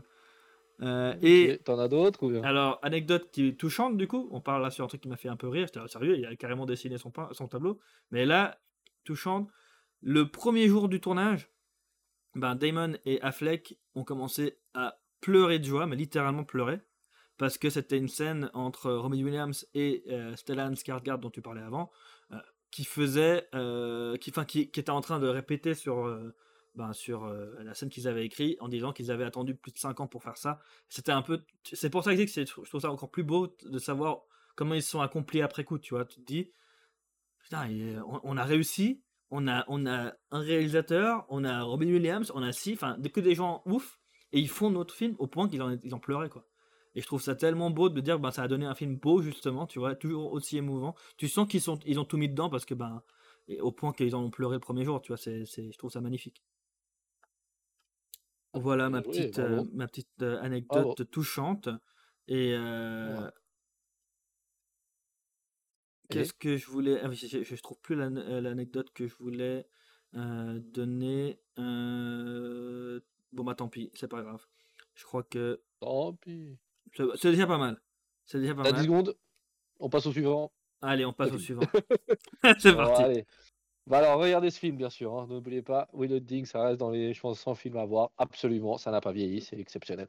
et t'en as d'autres Alors, anecdote qui est touchante du coup. On parle là sur un truc qui m'a fait un peu rire. J'étais sérieux, il a carrément dessiné son, son tableau. Mais là, touchante. Le premier jour du tournage, ben Damon et Affleck ont commencé à pleurer de joie, mais littéralement pleurer, parce que c'était une scène entre Robbie Williams et euh, Stellan Skarsgård dont tu parlais avant, euh, qui faisait, euh, qui, enfin, qui, qui, était en train de répéter sur, euh, ben, sur la scène qu'ils avaient écrite en disant qu'ils avaient attendu plus de 5 ans pour faire ça. C'était un peu, c'est pour ça que je trouve ça encore plus beau de savoir comment ils se sont accomplis après coup, tu vois. Tu te dis, putain, on a réussi, on a, on a un réalisateur, on a Robin Williams, on a six, enfin, que des gens ouf, et ils font notre film au point qu'ils en, ils pleuré, quoi. Et je trouve ça tellement beau de dire que ben, ça a donné un film beau, justement, tu vois, toujours aussi émouvant. Tu sens qu'ils sont, ils ont tout mis dedans parce que, ben, au point qu'ils en ont pleuré le premier jour, tu vois, c'est, je trouve ça magnifique. Voilà ma petite, euh, ma petite euh, anecdote touchante. Et, euh, Qu'est-ce que je voulais. Ah je, trouve plus euh, l'anecdote que je voulais euh, donner. Euh, bon, bah tant pis, c'est pas grave. Je crois que. Tant pis. C'est déjà pas mal. C'est déjà pas mal. 10 secondes. On passe au suivant. Allez, on passe au suivant. c'est parti. allez. Bah alors, regardez ce film, bien sûr. Hein. N'oubliez pas, Will Ding, ça reste dans les, je pense, 100 films à voir. Absolument, ça n'a pas vieilli, c'est exceptionnel.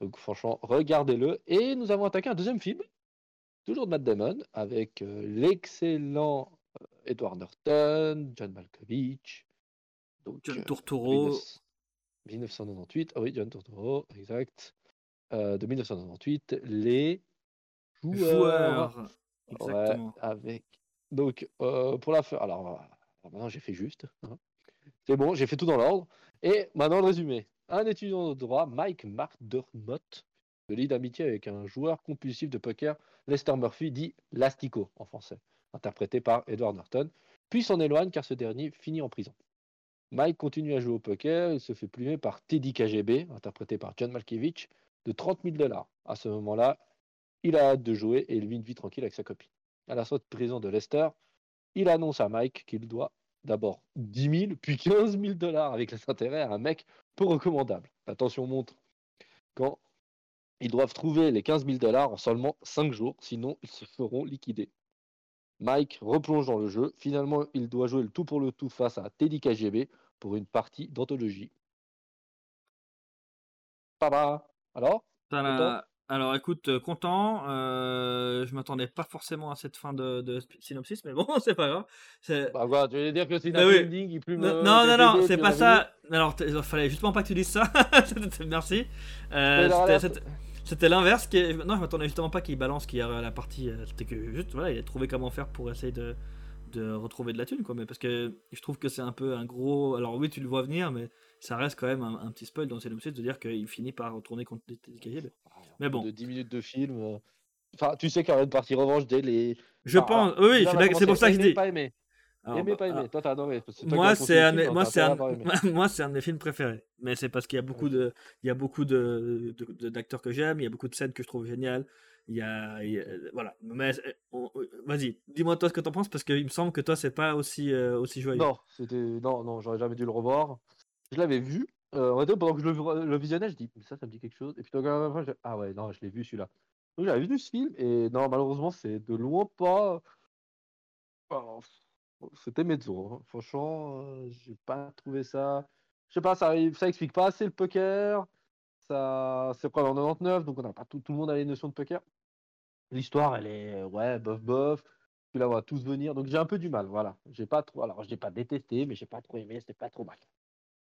Donc, franchement, regardez-le. Et nous avons attaqué un deuxième film toujours de Matt Damon, avec euh, l'excellent euh, Edward Norton, John Malkovich, donc, John euh, Turturro. 1998, ah oui, John Turturro, exact. De 1998, les joueurs. Exactement. avec... Donc, pour la fin, alors, maintenant j'ai fait juste. Hein. C'est bon, j'ai fait tout dans l'ordre. Et maintenant le résumé. Un étudiant de droit, Mike McDermott, de lie d'amitié avec un joueur compulsif de poker Lester Murphy dit Lastico en français, interprété par Edward Norton, puis s'en éloigne car ce dernier finit en prison. Mike continue à jouer au poker et se fait plumer par Teddy KGB, interprété par John Malkiewicz, de 30 000 dollars. À ce moment-là, il a hâte de jouer et il vit une vie tranquille avec sa copine. À la sortie de prison de Lester, il annonce à Mike qu'il doit d'abord 10 000 puis 15 000 dollars avec les intérêts à un mec peu recommandable. Attention montre quand ils doivent trouver les 15 000 dollars en seulement 5 jours, sinon ils se feront liquider. Mike replonge dans le jeu. Finalement, il doit jouer le tout pour le tout face à Teddy KGB pour une partie d'anthologie. Papa, alors Alors écoute, euh, content. Euh, je m'attendais pas forcément à cette fin de, synopsis, mais bon, c'est pas grave. Bah tu veux dire que c'est un bah ending plus Non, non, non, non c'est pas ça. Alors, il fallait justement pas que tu dises ça. Merci. Euh, c'était l'inverse. Qui Non, je m'attendais justement pas qu'il balance qu'il y a la partie. Euh, c'était que juste, voilà, il a trouvé comment faire pour essayer de, de retrouver de la thune, quoi. Mais parce que je trouve que c'est un peu un gros. Alors oui, tu le vois venir, mais ça reste quand même un, petit spoil dans synopsis de dire qu'il finit par retourner contre des KGB. Mais bon. De 10 minutes de film. Euh, enfin, tu sais qu'il y aura une partie revanche dès les. Je pense. oui, c'est pour ça que je dis. Pas aimé. aimé, pas aimé. Toi, t'as adoré. Moi, c'est un, moi, c'est un, moi, c'est un de mes films préférés. Mais c'est parce qu'il y a beaucoup de, il y a beaucoup de, d'acteurs que j'aime. Il y a beaucoup de scènes que je trouve géniales. Il y a, voilà. Mais vas-y, dis-moi toi ce que t'en penses parce qu'il me semble que toi, c'est pas aussi, euh, aussi joyeux. Non, c'était, non, non, j'aurais jamais dû le revoir. Je l'avais vu. Euh, pendant que je le, visionnais, je dis, ça, ça me dit quelque chose. Et puis, après, je... ah ouais, non, je l'ai vu celui-là. Donc, j'avais vu ce film et non, malheureusement, c'est de loin pas. Oh, c'était mezzo. Hein. Franchement, euh, j'ai pas trouvé ça. Je sais pas, ça, ça explique pas assez le poker. Ça, c'est quoi en 99, donc on n'a pas tout, tout, le monde a les notions de poker. L'histoire, elle est ouais, bof bof. Tu la vois tous venir, donc j'ai un peu du mal. Voilà, j'ai pas trop. Alors, j'ai pas détesté, mais j'ai pas trop aimé. C'était pas trop mal.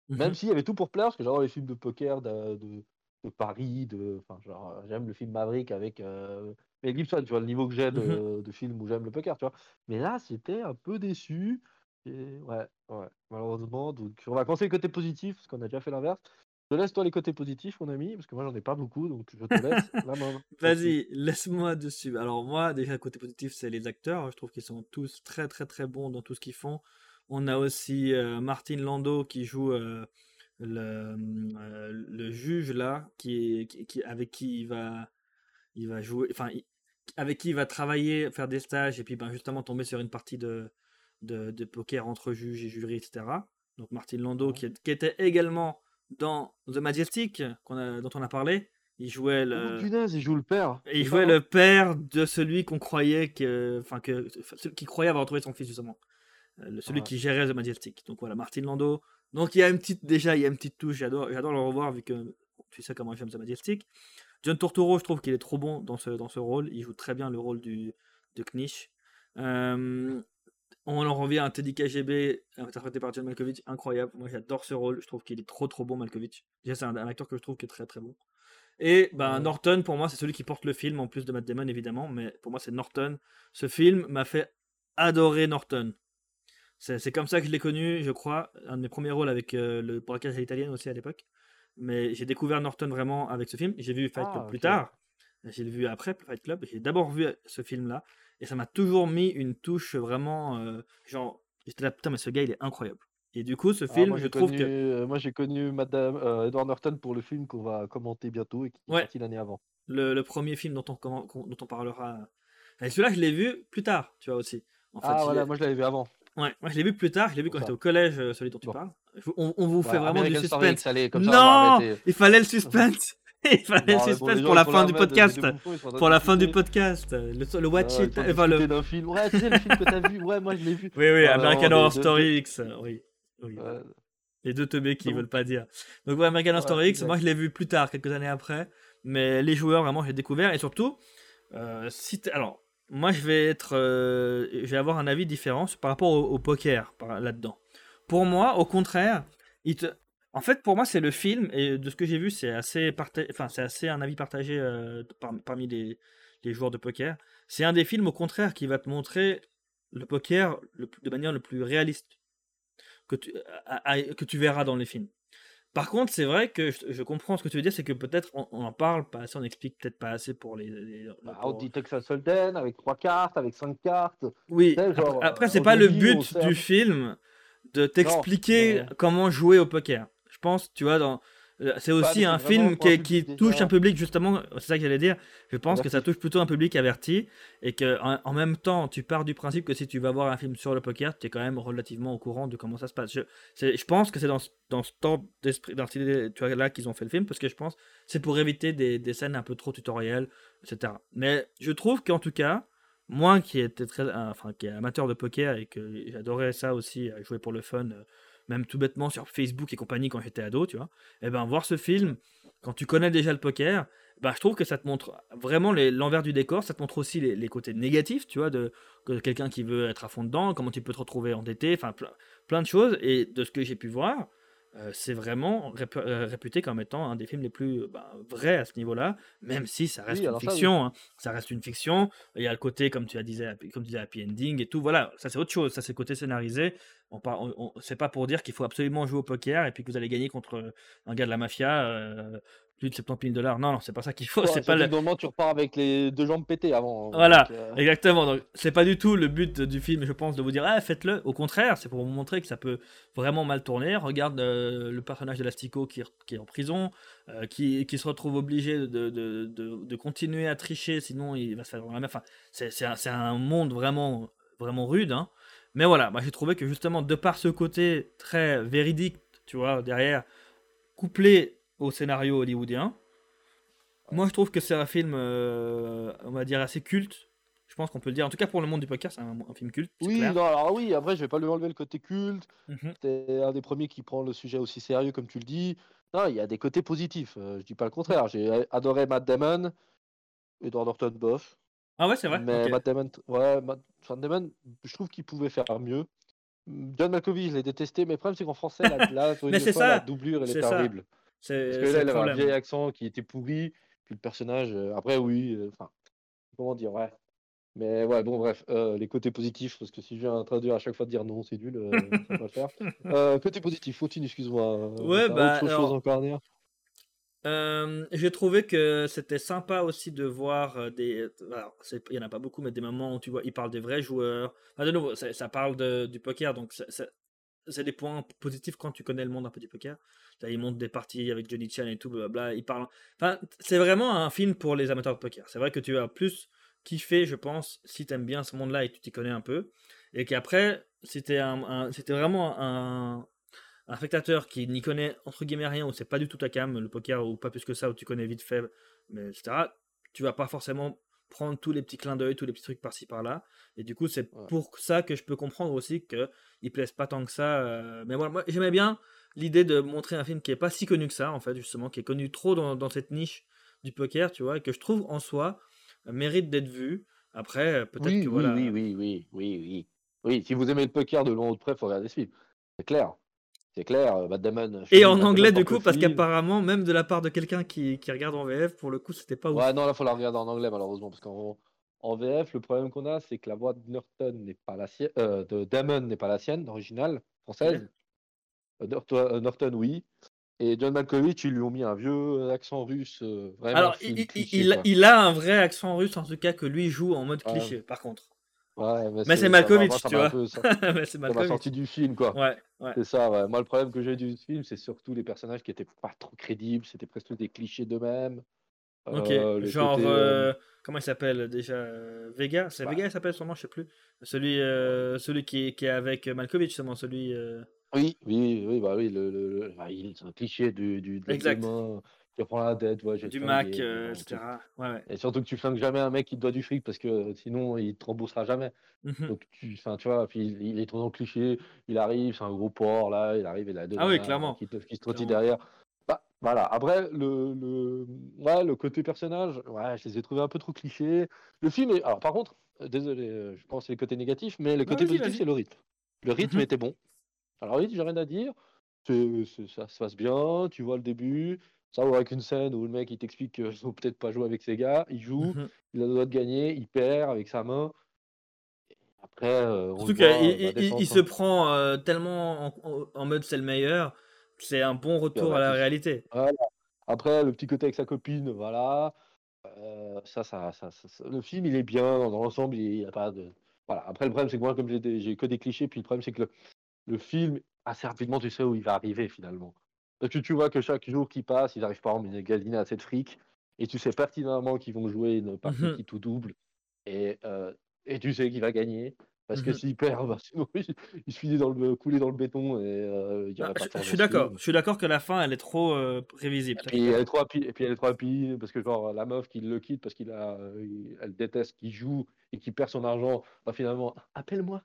Même Mhm. s'il y avait tout pour plaire, parce que j'adore les films de poker de, de, de Paris, de, enfin, genre, j'aime le film Maverick avec euh, Mel Gibson, tu vois, le niveau que j'ai de, de film où j'aime le poker, tu vois. Mais là, c'était un peu déçu. Et ouais, ouais, malheureusement. Donc, on va commencer les côtés positifs, parce qu'on a déjà fait l'inverse. Te laisse toi les côtés positifs, mon ami, parce que moi, j'en ai pas beaucoup, donc je te laisse la main. Vas-y, laisse-moi dessus. Alors moi, déjà, le côté positif, c'est les acteurs. Je trouve qu'ils sont tous très très très bons dans tout ce qu'ils font. On a aussi euh, Martin Landau qui joue euh, le, euh, le juge là, qui, qui, qui- avec qui il va, il va jouer, enfin, il- avec qui il va travailler, faire des stages et puis ben, justement tomber sur une partie de, de, de poker entre juge et jury, etc. Donc Martin Landau qui était également dans The Majestic, a- dont on a parlé. Il jouait Oh le, punaise, il joue le père. il jouait le père de celui qu'on croyait que, enfin que, qui croyait avoir retrouvé son fils justement, Euh, celui Ouais. qui gérait The Majestic. Donc voilà, Martin Landau. Donc il y a une petite, déjà il y a une petite touche. J'adore, j'adore le revoir vu que tu sais comment j'aime The Majestic. John Turturro, je trouve qu'il est trop bon dans ce dans ce rôle. Il joue très bien le rôle du de Knish. Euh, on en revient à Teddy KGB, interprété par John Malkovich, incroyable. Moi j'adore ce rôle. Je trouve qu'il est trop trop bon Malkovich. Déjà c'est un, un acteur que je trouve qui est très très bon. Et ben, Ouais. Norton, pour moi, c'est celui qui porte le film, en plus de Matt Damon, évidemment. Mais pour moi, c'est Norton. Ce film m'a fait adorer Norton. C'est comme ça que je l'ai connu, je crois. Un de mes premiers rôles avec euh, le braquage à l'italienne aussi à l'époque. Mais j'ai découvert Norton vraiment avec ce film. J'ai vu Fight Club Ah, plus tard. J'ai vu après Fight Club. J'ai d'abord vu ce film-là. Et ça m'a toujours mis une touche vraiment. euh, genre, j'étais là, putain, mais ce gars, il est incroyable. Et du coup, ce Ah, film, moi, je trouve connu, que. euh, moi, j'ai connu Madame euh, Edward Norton pour le film qu'on va commenter bientôt et qui est Ouais. sorti l'année avant. le, le premier film dont on, dont on parlera. Et celui-là, je l'ai vu plus tard, tu vois aussi. En fait, Ah, voilà, moi, je l'avais vu avant. ouais, moi je l'ai vu plus tard, je l'ai vu quand j'étais au collège, euh, celui dont tu Bon. parles. On, on vous fait Ouais, vraiment American du Story suspense. comme ça, on va non, il fallait le suspense. il fallait Non, suspense les pour, la fin du podcast. Pour la fin du podcast. Le, le watch it. Enfin, le... film. Ouais, tu sais, le film que t'as vu. Ouais, moi, je l'ai vu. Oui, oui, Ah, American non, Horror Story X. Oui. oui. Ouais. Les deux teubés qui Donc- veulent pas dire. Donc ouais, American Horror Story X, moi je l'ai vu plus tard, quelques années après. Mais les joueurs, vraiment, j'ai découvert. Et surtout, euh, si alors, moi je vais être, euh, je vais avoir un avis différent par rapport au, au poker là-dedans. Pour moi, au contraire, il te... en fait, pour moi, c'est le film et de ce que j'ai vu, c'est assez parta- enfin, c'est assez un avis partagé euh, par- parmi les, les joueurs de poker. C'est un des films, au contraire, qui va te montrer le poker le de manière le plus réaliste que tu, à- à- que tu verras dans les films. Par contre, c'est vrai que je, je comprends ce que tu veux dire, c'est que peut-être on, on en parle pas assez, on explique peut-être pas assez pour les. les- Bah, pour- on dit Texas Hold'em avec trois cartes, avec cinq cartes. Oui, sais, après, genre, après, euh, c'est pas le but du film de t'expliquer comment jouer au poker. Je pense, tu vois, dans. euh, C'est aussi mais un film qui, touche un public justement, c'est ça que j'allais dire. Je pense que ça touche plutôt un public averti et que en, en même temps, tu pars du principe que si tu vas voir un film sur le poker, tu es quand même relativement au courant de comment ça se passe. Je, pense que c'est dans, ce- dans ce temps d'esprit, dans cette idée, tu vois, là qu'ils ont fait le film parce que je pense que c'est pour éviter des, des scènes un peu trop tutorielles, etc. Mais je trouve qu'en tout cas, moi qui était très, enfin qui est amateur de poker et que j'adorais ça aussi, jouer pour le fun, euh, même tout bêtement sur Facebook et compagnie quand j'étais ado, tu vois. Et ben voir ce film quand tu connais déjà le poker, ben, je trouve que ça te montre vraiment l'envers du décor, ça te montre aussi les, les côtés négatifs, tu vois, de, de quelqu'un qui veut être à fond dedans, comment tu peux te retrouver endetté, enfin plein, plein de choses. Et de ce que j'ai pu voir, euh, c'est vraiment répu- euh, réputé comme étant un des films les plus ben, vrais à ce niveau-là, même si ça reste Oui, une alors ça, oui. fiction. hein. Ça reste une fiction. Il y a le côté, comme tu as disais, comme tu disais, happy ending et tout. Voilà, ça c'est autre chose. Ça c'est le côté scénarisé. On on- c'est pas pour dire qu'il faut absolument jouer au poker et puis que vous allez gagner contre un gars de la mafia euh, plus de 70 000 dollars. Non, non, c'est pas ça qu'il faut. Ouais, c'est pas le... Normalement, tu repars avec les deux jambes pétées avant. Voilà, donc, euh, exactement. Donc, c'est pas du tout le but du film, je pense, de vous dire, ah, faites-le. Au contraire, c'est pour vous montrer que ça peut vraiment mal tourner. Regarde euh, le personnage de l'Astico qui, qui est en prison, euh, qui, qui se retrouve obligé de, de, de, de continuer à tricher, sinon il va se faire dans la mer. Enfin, c'est un, un monde vraiment, vraiment rude. hein. Mais voilà, moi j'ai trouvé que justement, de par ce côté très véridique, tu vois, derrière, couplé au scénario hollywoodien, moi, je trouve que c'est un film, euh, on va dire, assez culte. Je pense qu'on peut le dire. En tout cas, pour le monde du poker, c'est un, un film culte. Oui, clair. non, alors oui, après, je vais pas lui enlever le côté culte. Mhm. C'est un des premiers qui prend le sujet aussi sérieux, comme tu le dis. Non, il y a des côtés positifs. euh, je dis pas le contraire. J'ai adoré Matt Damon, Edward Norton, bof. Ah ouais, c'est vrai. Mais ok. Matt Damon, ouais, Matt, Damon, je trouve qu'il pouvait faire mieux. John Malkovich, je l'ai détesté, mais le problème, c'est qu'en français, la, là, Mais la doublure, elle ça. horrible. Parce que là, elle avait un vieil accent qui était pourri, puis le personnage, euh, après, oui, euh, enfin, comment dire, ouais. Mais ouais, bon, bref, euh, les côtés positifs, parce que si je viens traduire à chaque fois de dire non, c'est nul, euh, ça va faire. Euh, côté positif, continue, excuse-moi. Ouais, bah, autre chose alors- encore à dire? Euh, j'ai trouvé que c'était sympa aussi de voir euh, des. c'est- il y en a pas beaucoup, mais des moments où tu vois, ils parlent des vrais joueurs. Enfin, de nouveau, ça, parle du poker, donc c'est- des points positifs quand tu connais le monde un peu du poker. Là, ils montrent des parties avec Johnny Chan et tout, blablabla. Ils parlent. Enfin, c'est vraiment un film pour les amateurs de poker. C'est vrai que tu as plus kiffé, je pense, si tu aimes bien ce monde-là et que tu t'y connais un peu. Et qu'après, c'était un, vraiment un, un spectateur qui n'y connaît entre guillemets rien, ou c'est pas du tout ta cam, le poker, ou pas plus que ça, où tu connais vite fait, mais etc., tu vas pas forcément prendre tous les petits clins d'œil, tous les petits trucs par-ci par-là. Et du coup, c'est Ouais. pour ça que je peux comprendre aussi qu'ils plaisent pas tant que ça. euh, Mais voilà, moi, j'aimais bien l'idée de montrer un film qui est pas si connu que ça, en fait, justement, qui est connu trop dans, dans cette niche du poker, tu vois, et que je trouve en soi mérite d'être vu. Après, peut-être Oui, que oui, voilà. oui, oui, oui, oui, oui. Oui, si vous aimez le poker de loin ou de près, il faut regarder ce film. C'est clair. C'est clair, euh, Matt Damon. Et en anglais, du coup, parce qu'apparemment, même de la part de quelqu'un qui, qui regarde en VF, pour le coup, c'était pas ouf. Ouais, non, là, faut la regarder en anglais, malheureusement, parce qu'en en VF, le problème qu'on a, c'est que la voix de Norton n'est pas la sienne, euh, de Damon n'est pas la sienne, originale, française. Euh, Norton, euh, Norton, oui. Et John Malkovich, ils lui ont mis un vieux accent russe, euh, vraiment Alors, il, il- cliché, il- quoi. il a un vrai accent russe, en tout cas, que lui joue en mode cliché, par contre. Ouais, Mais c'est- Malkovich, tu vois. c'est Malkovich. sorti du film, quoi. Ouais, ouais. C'est ça, ouais. Moi, le problème que j'ai du film, c'est surtout les personnages qui étaient pas trop crédibles, c'était presque des clichés d'eux-mêmes. Ok, Euh, genre, euh, euh, comment il s'appelle déjà Vega? C'est Bah. Vega, il s'appelle son nom, je sais plus. Celui, euh, celui qui, est, qui est avec Malkovich, justement, celui. Oui, oui, oui, bah oui, le, le, le- bah, il- c'est un cliché du, du, de Exact. Qui prend la tête, ouais, du Mac, euh, etc. tu- Ouais, ouais. Et surtout que tu flingues jamais un mec qui te doit du fric parce que sinon il te remboursera jamais. Mhm. Donc tu, tu vois, puis il, il est trop dans le cliché, il arrive, c'est un gros porc là, il arrive, il a deux Ah oui, clairement. qui, te- qui se Clairement. derrière. Bah, voilà. Après, le, le, ouais, le côté personnage, ouais, je les ai trouvés un peu trop clichés. Le film est. Alors, par contre, euh, désolé, euh, je pense que c'est le côté négatif, mais le côté positif, c'est le rythme. Le rythme Mhm. était bon. Alors, oui, j'ai rien à dire. Ça se passe bien, tu vois le début. Ça, ou avec une scène où le mec il t'explique qu'il faut peut-être pas jouer avec ses gars, il joue, Mhm. il a le droit de gagner, il perd avec sa main. Après, euh, on Surtout qu'il il, se prend euh, tellement en, en- en mode c'est le meilleur, c'est un bon retour à la réalité. Voilà. Après, le petit côté avec sa copine, voilà. Euh, ça, ça, ça, le film, il est bien dans l'ensemble. Il n'y a pas de. Voilà. Après, le problème, c'est que moi, comme j'ai que des clichés, puis le problème, c'est que le, le film, assez rapidement, tu sais où il va arriver finalement. Parce que tu vois que chaque jour qui passe, ils n'arrivent pas à emmagasiner assez de fric. Et tu sais pertinemment qu'ils vont jouer une partie Mhm. qui tout double. Et, euh, et tu sais qu'il va gagner. Parce que Mhm. s'il perd, bah, sinon, il, il se finit dans le, coulé dans le béton et euh, il Ah, pas je, suis d'accord. Je suis d'accord que la fin, elle est trop euh, prévisible. Et puis elle est trop et puis elle est trop parce que genre la meuf qui le quitte parce qu'il a, il- elle déteste qu'il joue et qu'il perd son argent, bah finalement appelle-moi.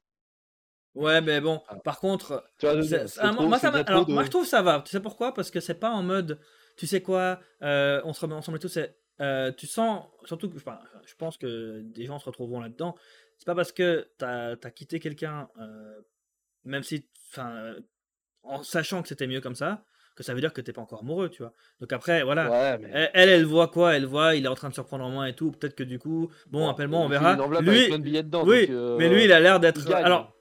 Ouais, mais bon, Ah. par contre, Tu vois, c'est- c'est ah, trop, moi, ça va- alors, de. moi, je trouve ça va. Tu sais pourquoi? Parce que c'est pas en mode, tu sais quoi, euh, on se remet ensemble et tout. C'est, euh, tu sens, surtout que enfin, je pense que des gens se retrouveront là-dedans. C'est pas parce que t'as as quitté quelqu'un, euh, même si, enfin, en sachant que c'était mieux comme ça, que ça veut dire que t'es pas encore amoureux, tu vois. Donc après, voilà. Ouais, mais Elle, elle, elle voit quoi? Elle voit, il est en train de se reprendre en main et tout. Peut-être que du coup, bon, bon, appelle-moi, on verra. Lui, dedans, oui, donc euh, mais lui, il a l'air d'être. Alors,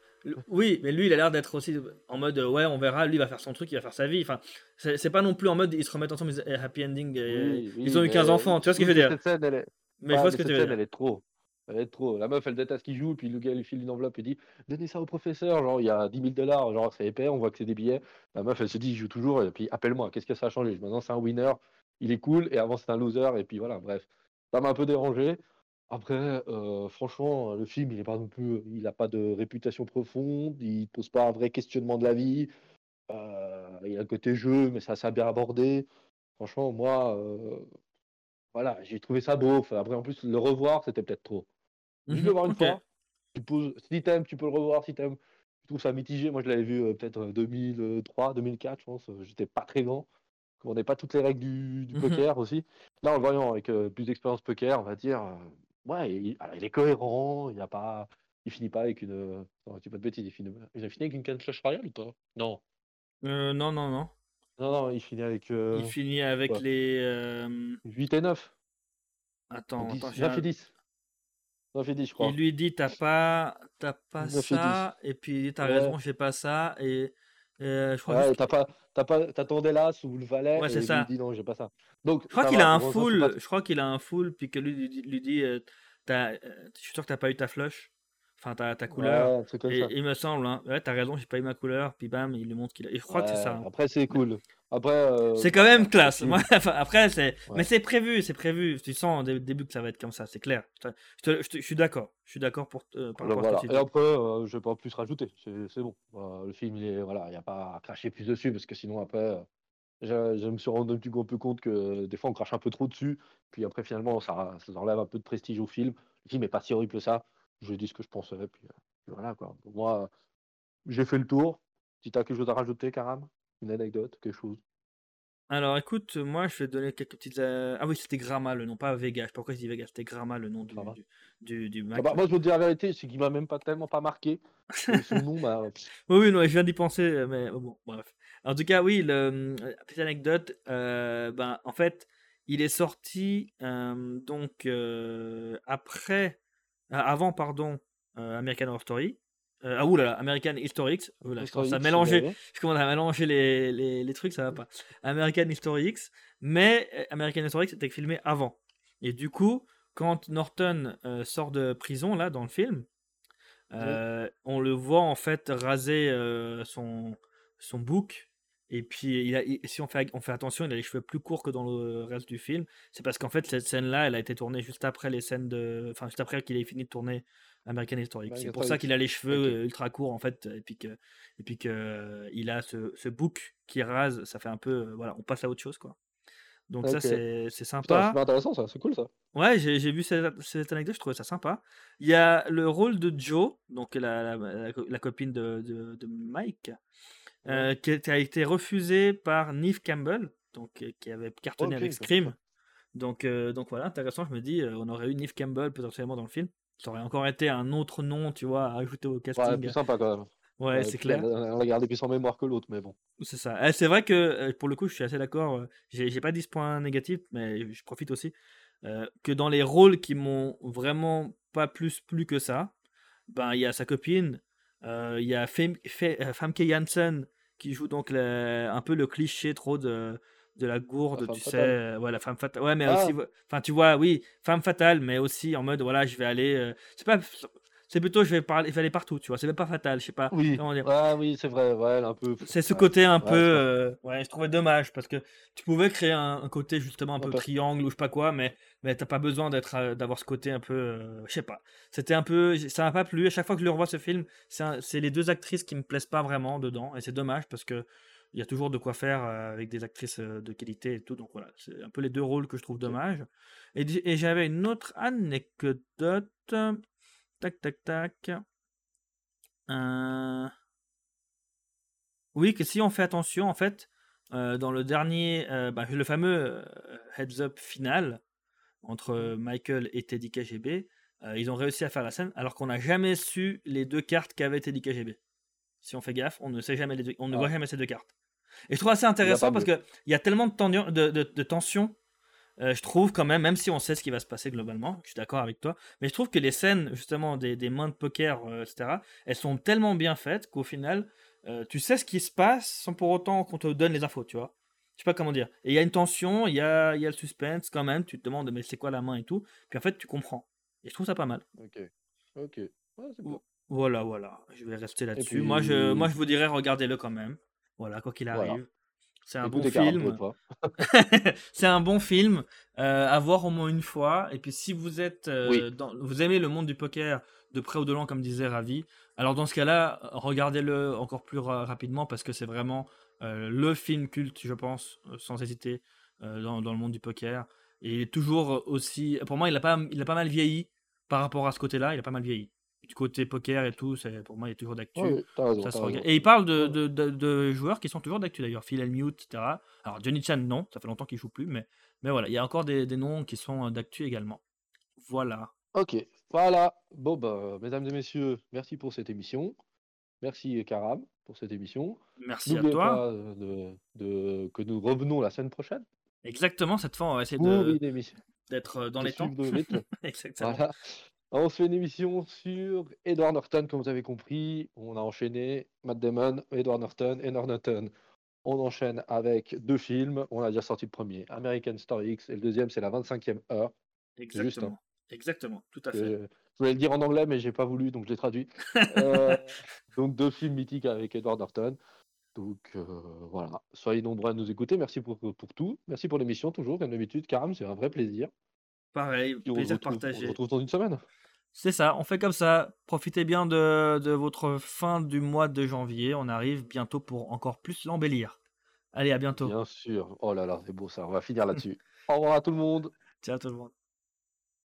oui, mais lui, il a l'air d'être aussi en mode euh, ouais, on verra. Lui, il va faire son truc, il va faire sa vie. Enfin, c'est pas non plus en mode ils se remettent ensemble, ils- happy ending. et- Oui, oui, ils ont eu 15 mais enfants, tu vois ce que je veux dire? Cette scène, elle est... Mais je ouais, vois ce que tu veux scène, dire. elle est trop. Elle est trop. La meuf, elle déteste qu'il joue, puis le gars lui file une enveloppe et dit Donnez ça au professeur. Genre, il y a 10 000 dollars, genre, c'est épais, on voit que c'est des billets. La meuf, elle se dit Il joue toujours, et puis appelle-moi, qu'est-ce que ça a changé Maintenant, c'est un winner, il est cool, et avant, c'est un loser, et puis voilà, bref. Ça m'a un peu dérangé. Après, euh, franchement, le film, il est pas non plus, il n'a pas de réputation profonde, il pose pas un vrai questionnement de la vie. Euh, il y a le côté jeu, mais ça, ça a bien abordé. Franchement, moi, euh, voilà, j'ai trouvé ça beau. Enfin, après, en plus, le revoir, c'était peut-être trop. Juste le voir une ok. fois. Tu poses, si t'aimes, tu peux le revoir. Si t'aimes, tu trouves ça mitigé. Moi, je l'avais vu euh, peut-être euh, 2003, 2004, je pense. J'étais pas très grand. On n'est pas toutes les règles du, du Mhm. poker aussi. Là, en le voyant avec euh, plus d'expérience poker, on va dire, euh, ouais, il, alors, il est cohérent. Il n'y a pas, il finit pas avec une. Non, tu pas de bêtises, il finit, il a fini avec une canne Clash Royale ou pas? Non. Euh, non, non, non. Non, non, il finit avec. euh, Il finit avec quoi? les. euh, 8 et 9. Attends, 10, attends, j'ai 9 un- et 10. 9 et 10, je crois. Il lui dit t'as pas, t'as pas 9 et 10. ça, et puis il dit t'as Ouais. raison, j'ai pas ça, et euh, je crois Ouais, juste t'as pas, t'as pas, t'attendais là sous le valet Ouais, et lui il dit non, j'ai pas ça. Donc Je crois qu'il a un full, pas- je crois qu'il a un full, puis que lui lui, dit- lui dit euh, t'as, euh, je suis sûr que t'as pas eu ta flush, enfin ta, ta couleur. Ouais, Et il me semble, hein, ouais, t'as raison, j'ai pas eu ma couleur, puis bam, il lui montre qu'il a. Et je crois que c'est ça. hein. Après, c'est cool. Après, euh, C'est quand même le classe. Moi, après, c'est. Ouais. Mais c'est prévu, c'est prévu. Tu sens au dé- début que ça va être comme ça, c'est clair. Je, te- je te- je te- je suis d'accord. Je suis d'accord pour euh, par rapport à Voilà. Et après, euh, je vais pas plus rajouter. C'est bon. Euh, le film, il est, voilà, il n'y a pas à cracher plus dessus parce que sinon, après, euh, je, je me suis rendu un petit peu compte que des fois, on crache un peu trop dessus. Puis après, finalement, ça, ça enlève un peu de prestige au film. Le film n'est pas si horrible que ça. Je dis ce que je pensais. Puis, euh, puis voilà, quoi. Pour moi, euh, j'ai fait le tour. Si tu as quelque chose à rajouter, Karam? Une anecdote, quelque chose? Alors écoute, moi je vais te donner quelques petites. euh, Ah oui, c'était Gramma le nom, pas Vega. Je sais pas pourquoi je dis Vega, c'était Gramma le nom du, du, du, du Mac. Ah bah, Moi, je veux te dire la vérité, c'est qu'il m'a même pas tellement pas marqué. Son nom, bah, Oui, oui, non, je viens d'y penser, euh, mais bon, bref. En tout cas, oui, le, petite anecdote, euh, ben, en fait, il est sorti euh, donc après, avant, pardon, American Horror Story. Euh, ah oulala, American History X. Oula, je commence à mélanger, je commence à mélanger les, les, les trucs, ça va pas. American History X, mais euh, American History X était filmé avant. Et du coup, quand Norton euh, sort de prison, là, dans le film, euh, on le voit en fait raser son, son bouc. Et puis, il a, il- si on fait, on fait attention, il a les cheveux plus courts que dans le reste du film. C'est parce qu'en fait, cette scène-là, elle a été tournée juste après les scènes de. Enfin, juste après qu'il ait fini de tourner American History. X. C'est pour ça qu'il a les cheveux euh, ultra courts, en fait. Et puis que, et puis que il a ce, ce bouc qui rase. Ça fait un peu. euh, voilà, on passe à autre chose, quoi. Donc, ça, c'est sympa. c'est intéressant ça, c'est cool ça. Ouais, j'ai vu cette, cette anecdote, je trouvais ça sympa. Il y a le rôle de Joe, donc la, la, la co- la copine de, de, de Mike, euh, qui a été refusée par Neve Campbell, donc, euh, qui avait cartonné avec Scream. Donc, euh, donc voilà, intéressant, je me dis, on aurait eu Neve Campbell potentiellement dans le film. Ça aurait encore été un autre nom, tu vois, à ajouter au Ouais, casting. plus sympa quand même. Ouais, Ouais, c'est clair. Elle l'a gardé plus en mémoire que l'autre, mais bon. C'est ça. Eh, C'est vrai que pour le coup, je suis assez d'accord. J'ai pas dit ce point négatif, mais je profite aussi. euh, que dans les rôles qui m'ont vraiment pas plus plu que ça, ben il y a sa copine, euh, il y a Fem- Fe- Famke Janssen qui joue donc un peu le cliché trop de, de la gourde, tu sais. euh, Ouais, la femme fatale. Ouais, mais Ah. aussi, enfin tu vois, oui, femme fatale, mais aussi en mode voilà, je vais aller. euh, c'est pas. C'est plutôt je vais parler, vais aller partout, tu vois. C'est même pas fatal, je sais pas. Oui, ouais, oui, c'est vrai, ouais, un peu. C'est ce côté un Ouais, peu. euh, ouais, je trouvais dommage parce que tu pouvais créer un, un côté justement un peu triangle ou je sais pas quoi, mais, mais t'as pas besoin d'être, euh, d'avoir ce côté un peu. euh, je sais pas. C'était un peu. Ça m'a pas plu. À chaque fois que je le revois ce film, c'est les deux actrices qui me plaisent pas vraiment dedans. Et c'est dommage parce que. Il y a toujours de quoi faire euh, avec des actrices de qualité et tout. Donc voilà, c'est un peu les deux rôles que je trouve. Et, di- et j'avais une autre anecdote. Tac, tac, tac. Euh, Oui, que si on fait attention, en fait, euh, dans le dernier, euh, bah, le fameux heads up final entre euh, Michael et Teddy KGB, ils ont réussi à faire la scène alors qu'on n'a jamais su les deux cartes qu'avait Teddy KGB. Si on fait gaffe, on ne sait jamais les deux- on ne Ah. voit jamais ces deux cartes. Et je trouve assez intéressant parce qu'il y a tellement de, de- de tension, euh, je trouve quand même, même si on sait ce qui va se passer globalement, je suis d'accord avec toi, mais je trouve que les scènes justement des, des mains de poker, euh, etc., elles sont tellement bien faites qu'au final, euh, tu sais ce qui se passe sans pour autant qu'on te donne les infos, tu vois. Je sais pas comment dire. Et il y a une tension, il y a, il y a le suspense quand même, tu te demandes mais c'est quoi la main et tout, puis en fait tu comprends. Et je trouve ça pas mal. Ok, ok. Ouais. Voilà, voilà, je vais rester là-dessus. puis- Moi, je, moi je vous dirais regardez-le quand même. Voilà, quoi qu'il Voilà. C'est un bon film. c'est un bon film à voir au moins une fois. Et puis si vous êtes, euh, Oui. dans- vous aimez le monde du poker de près ou de loin, comme disait Ravi, alors dans ce cas-là, regardez-le encore plus ra- rapidement parce que c'est vraiment euh, le film culte, je pense, euh, sans hésiter, euh, dans, dans le monde du poker. Et il est toujours aussi, pour moi, il a pas, il a pas mal vieilli par rapport à ce côté-là. Il a pas mal vieilli. Du côté poker et tout, c'est pour moi, il est toujours d'actu. Raison. Et il parle de, de, de- de joueurs qui sont toujours d'actu d'ailleurs. Phil Hellmuth, etc. Alors Johnny Chan, non, ça fait longtemps qu'il joue plus, mais, mais voilà, il y a encore des, des noms qui sont euh, d'actu également. Voilà. Ok. Voilà. Bon, bah, mesdames et messieurs, merci pour cette émission. Merci, Karam, pour cette émission. Merci à toi. pas euh, de, de- que nous revenons la semaine prochaine Exactement, cette fois, on va essayer d'être euh, dans les temps. Exactement. Voilà. On se fait une émission sur Edward Norton, comme vous avez compris. On a enchaîné Matt Damon, Edward Norton, Edward Norton. On enchaîne avec deux films. On a déjà sorti le premier, American Story X, et le deuxième, c'est la 25e heure. juste, Exactement. Exactement, tout à fait. je voulais le dire en anglais, mais j'ai pas voulu, donc je l'ai traduit. Euh, donc deux films mythiques avec Edward Norton. Donc euh, voilà, soyez nombreux à nous écouter. Merci pour, pour tout. Merci pour l'émission, toujours, comme d'habitude. Karam, c'est un vrai plaisir. Pareil, plaisir retrouve, on se partagé. retrouve dans une semaine. C'est ça, on fait comme ça. Profitez bien de, de votre fin du mois de janvier. On arrive bientôt pour encore plus l'embellir. Allez, à bientôt. Bien sûr. Oh là là, c'est beau ça. On va finir là-dessus. Au revoir à tout le monde. Ciao tout le monde.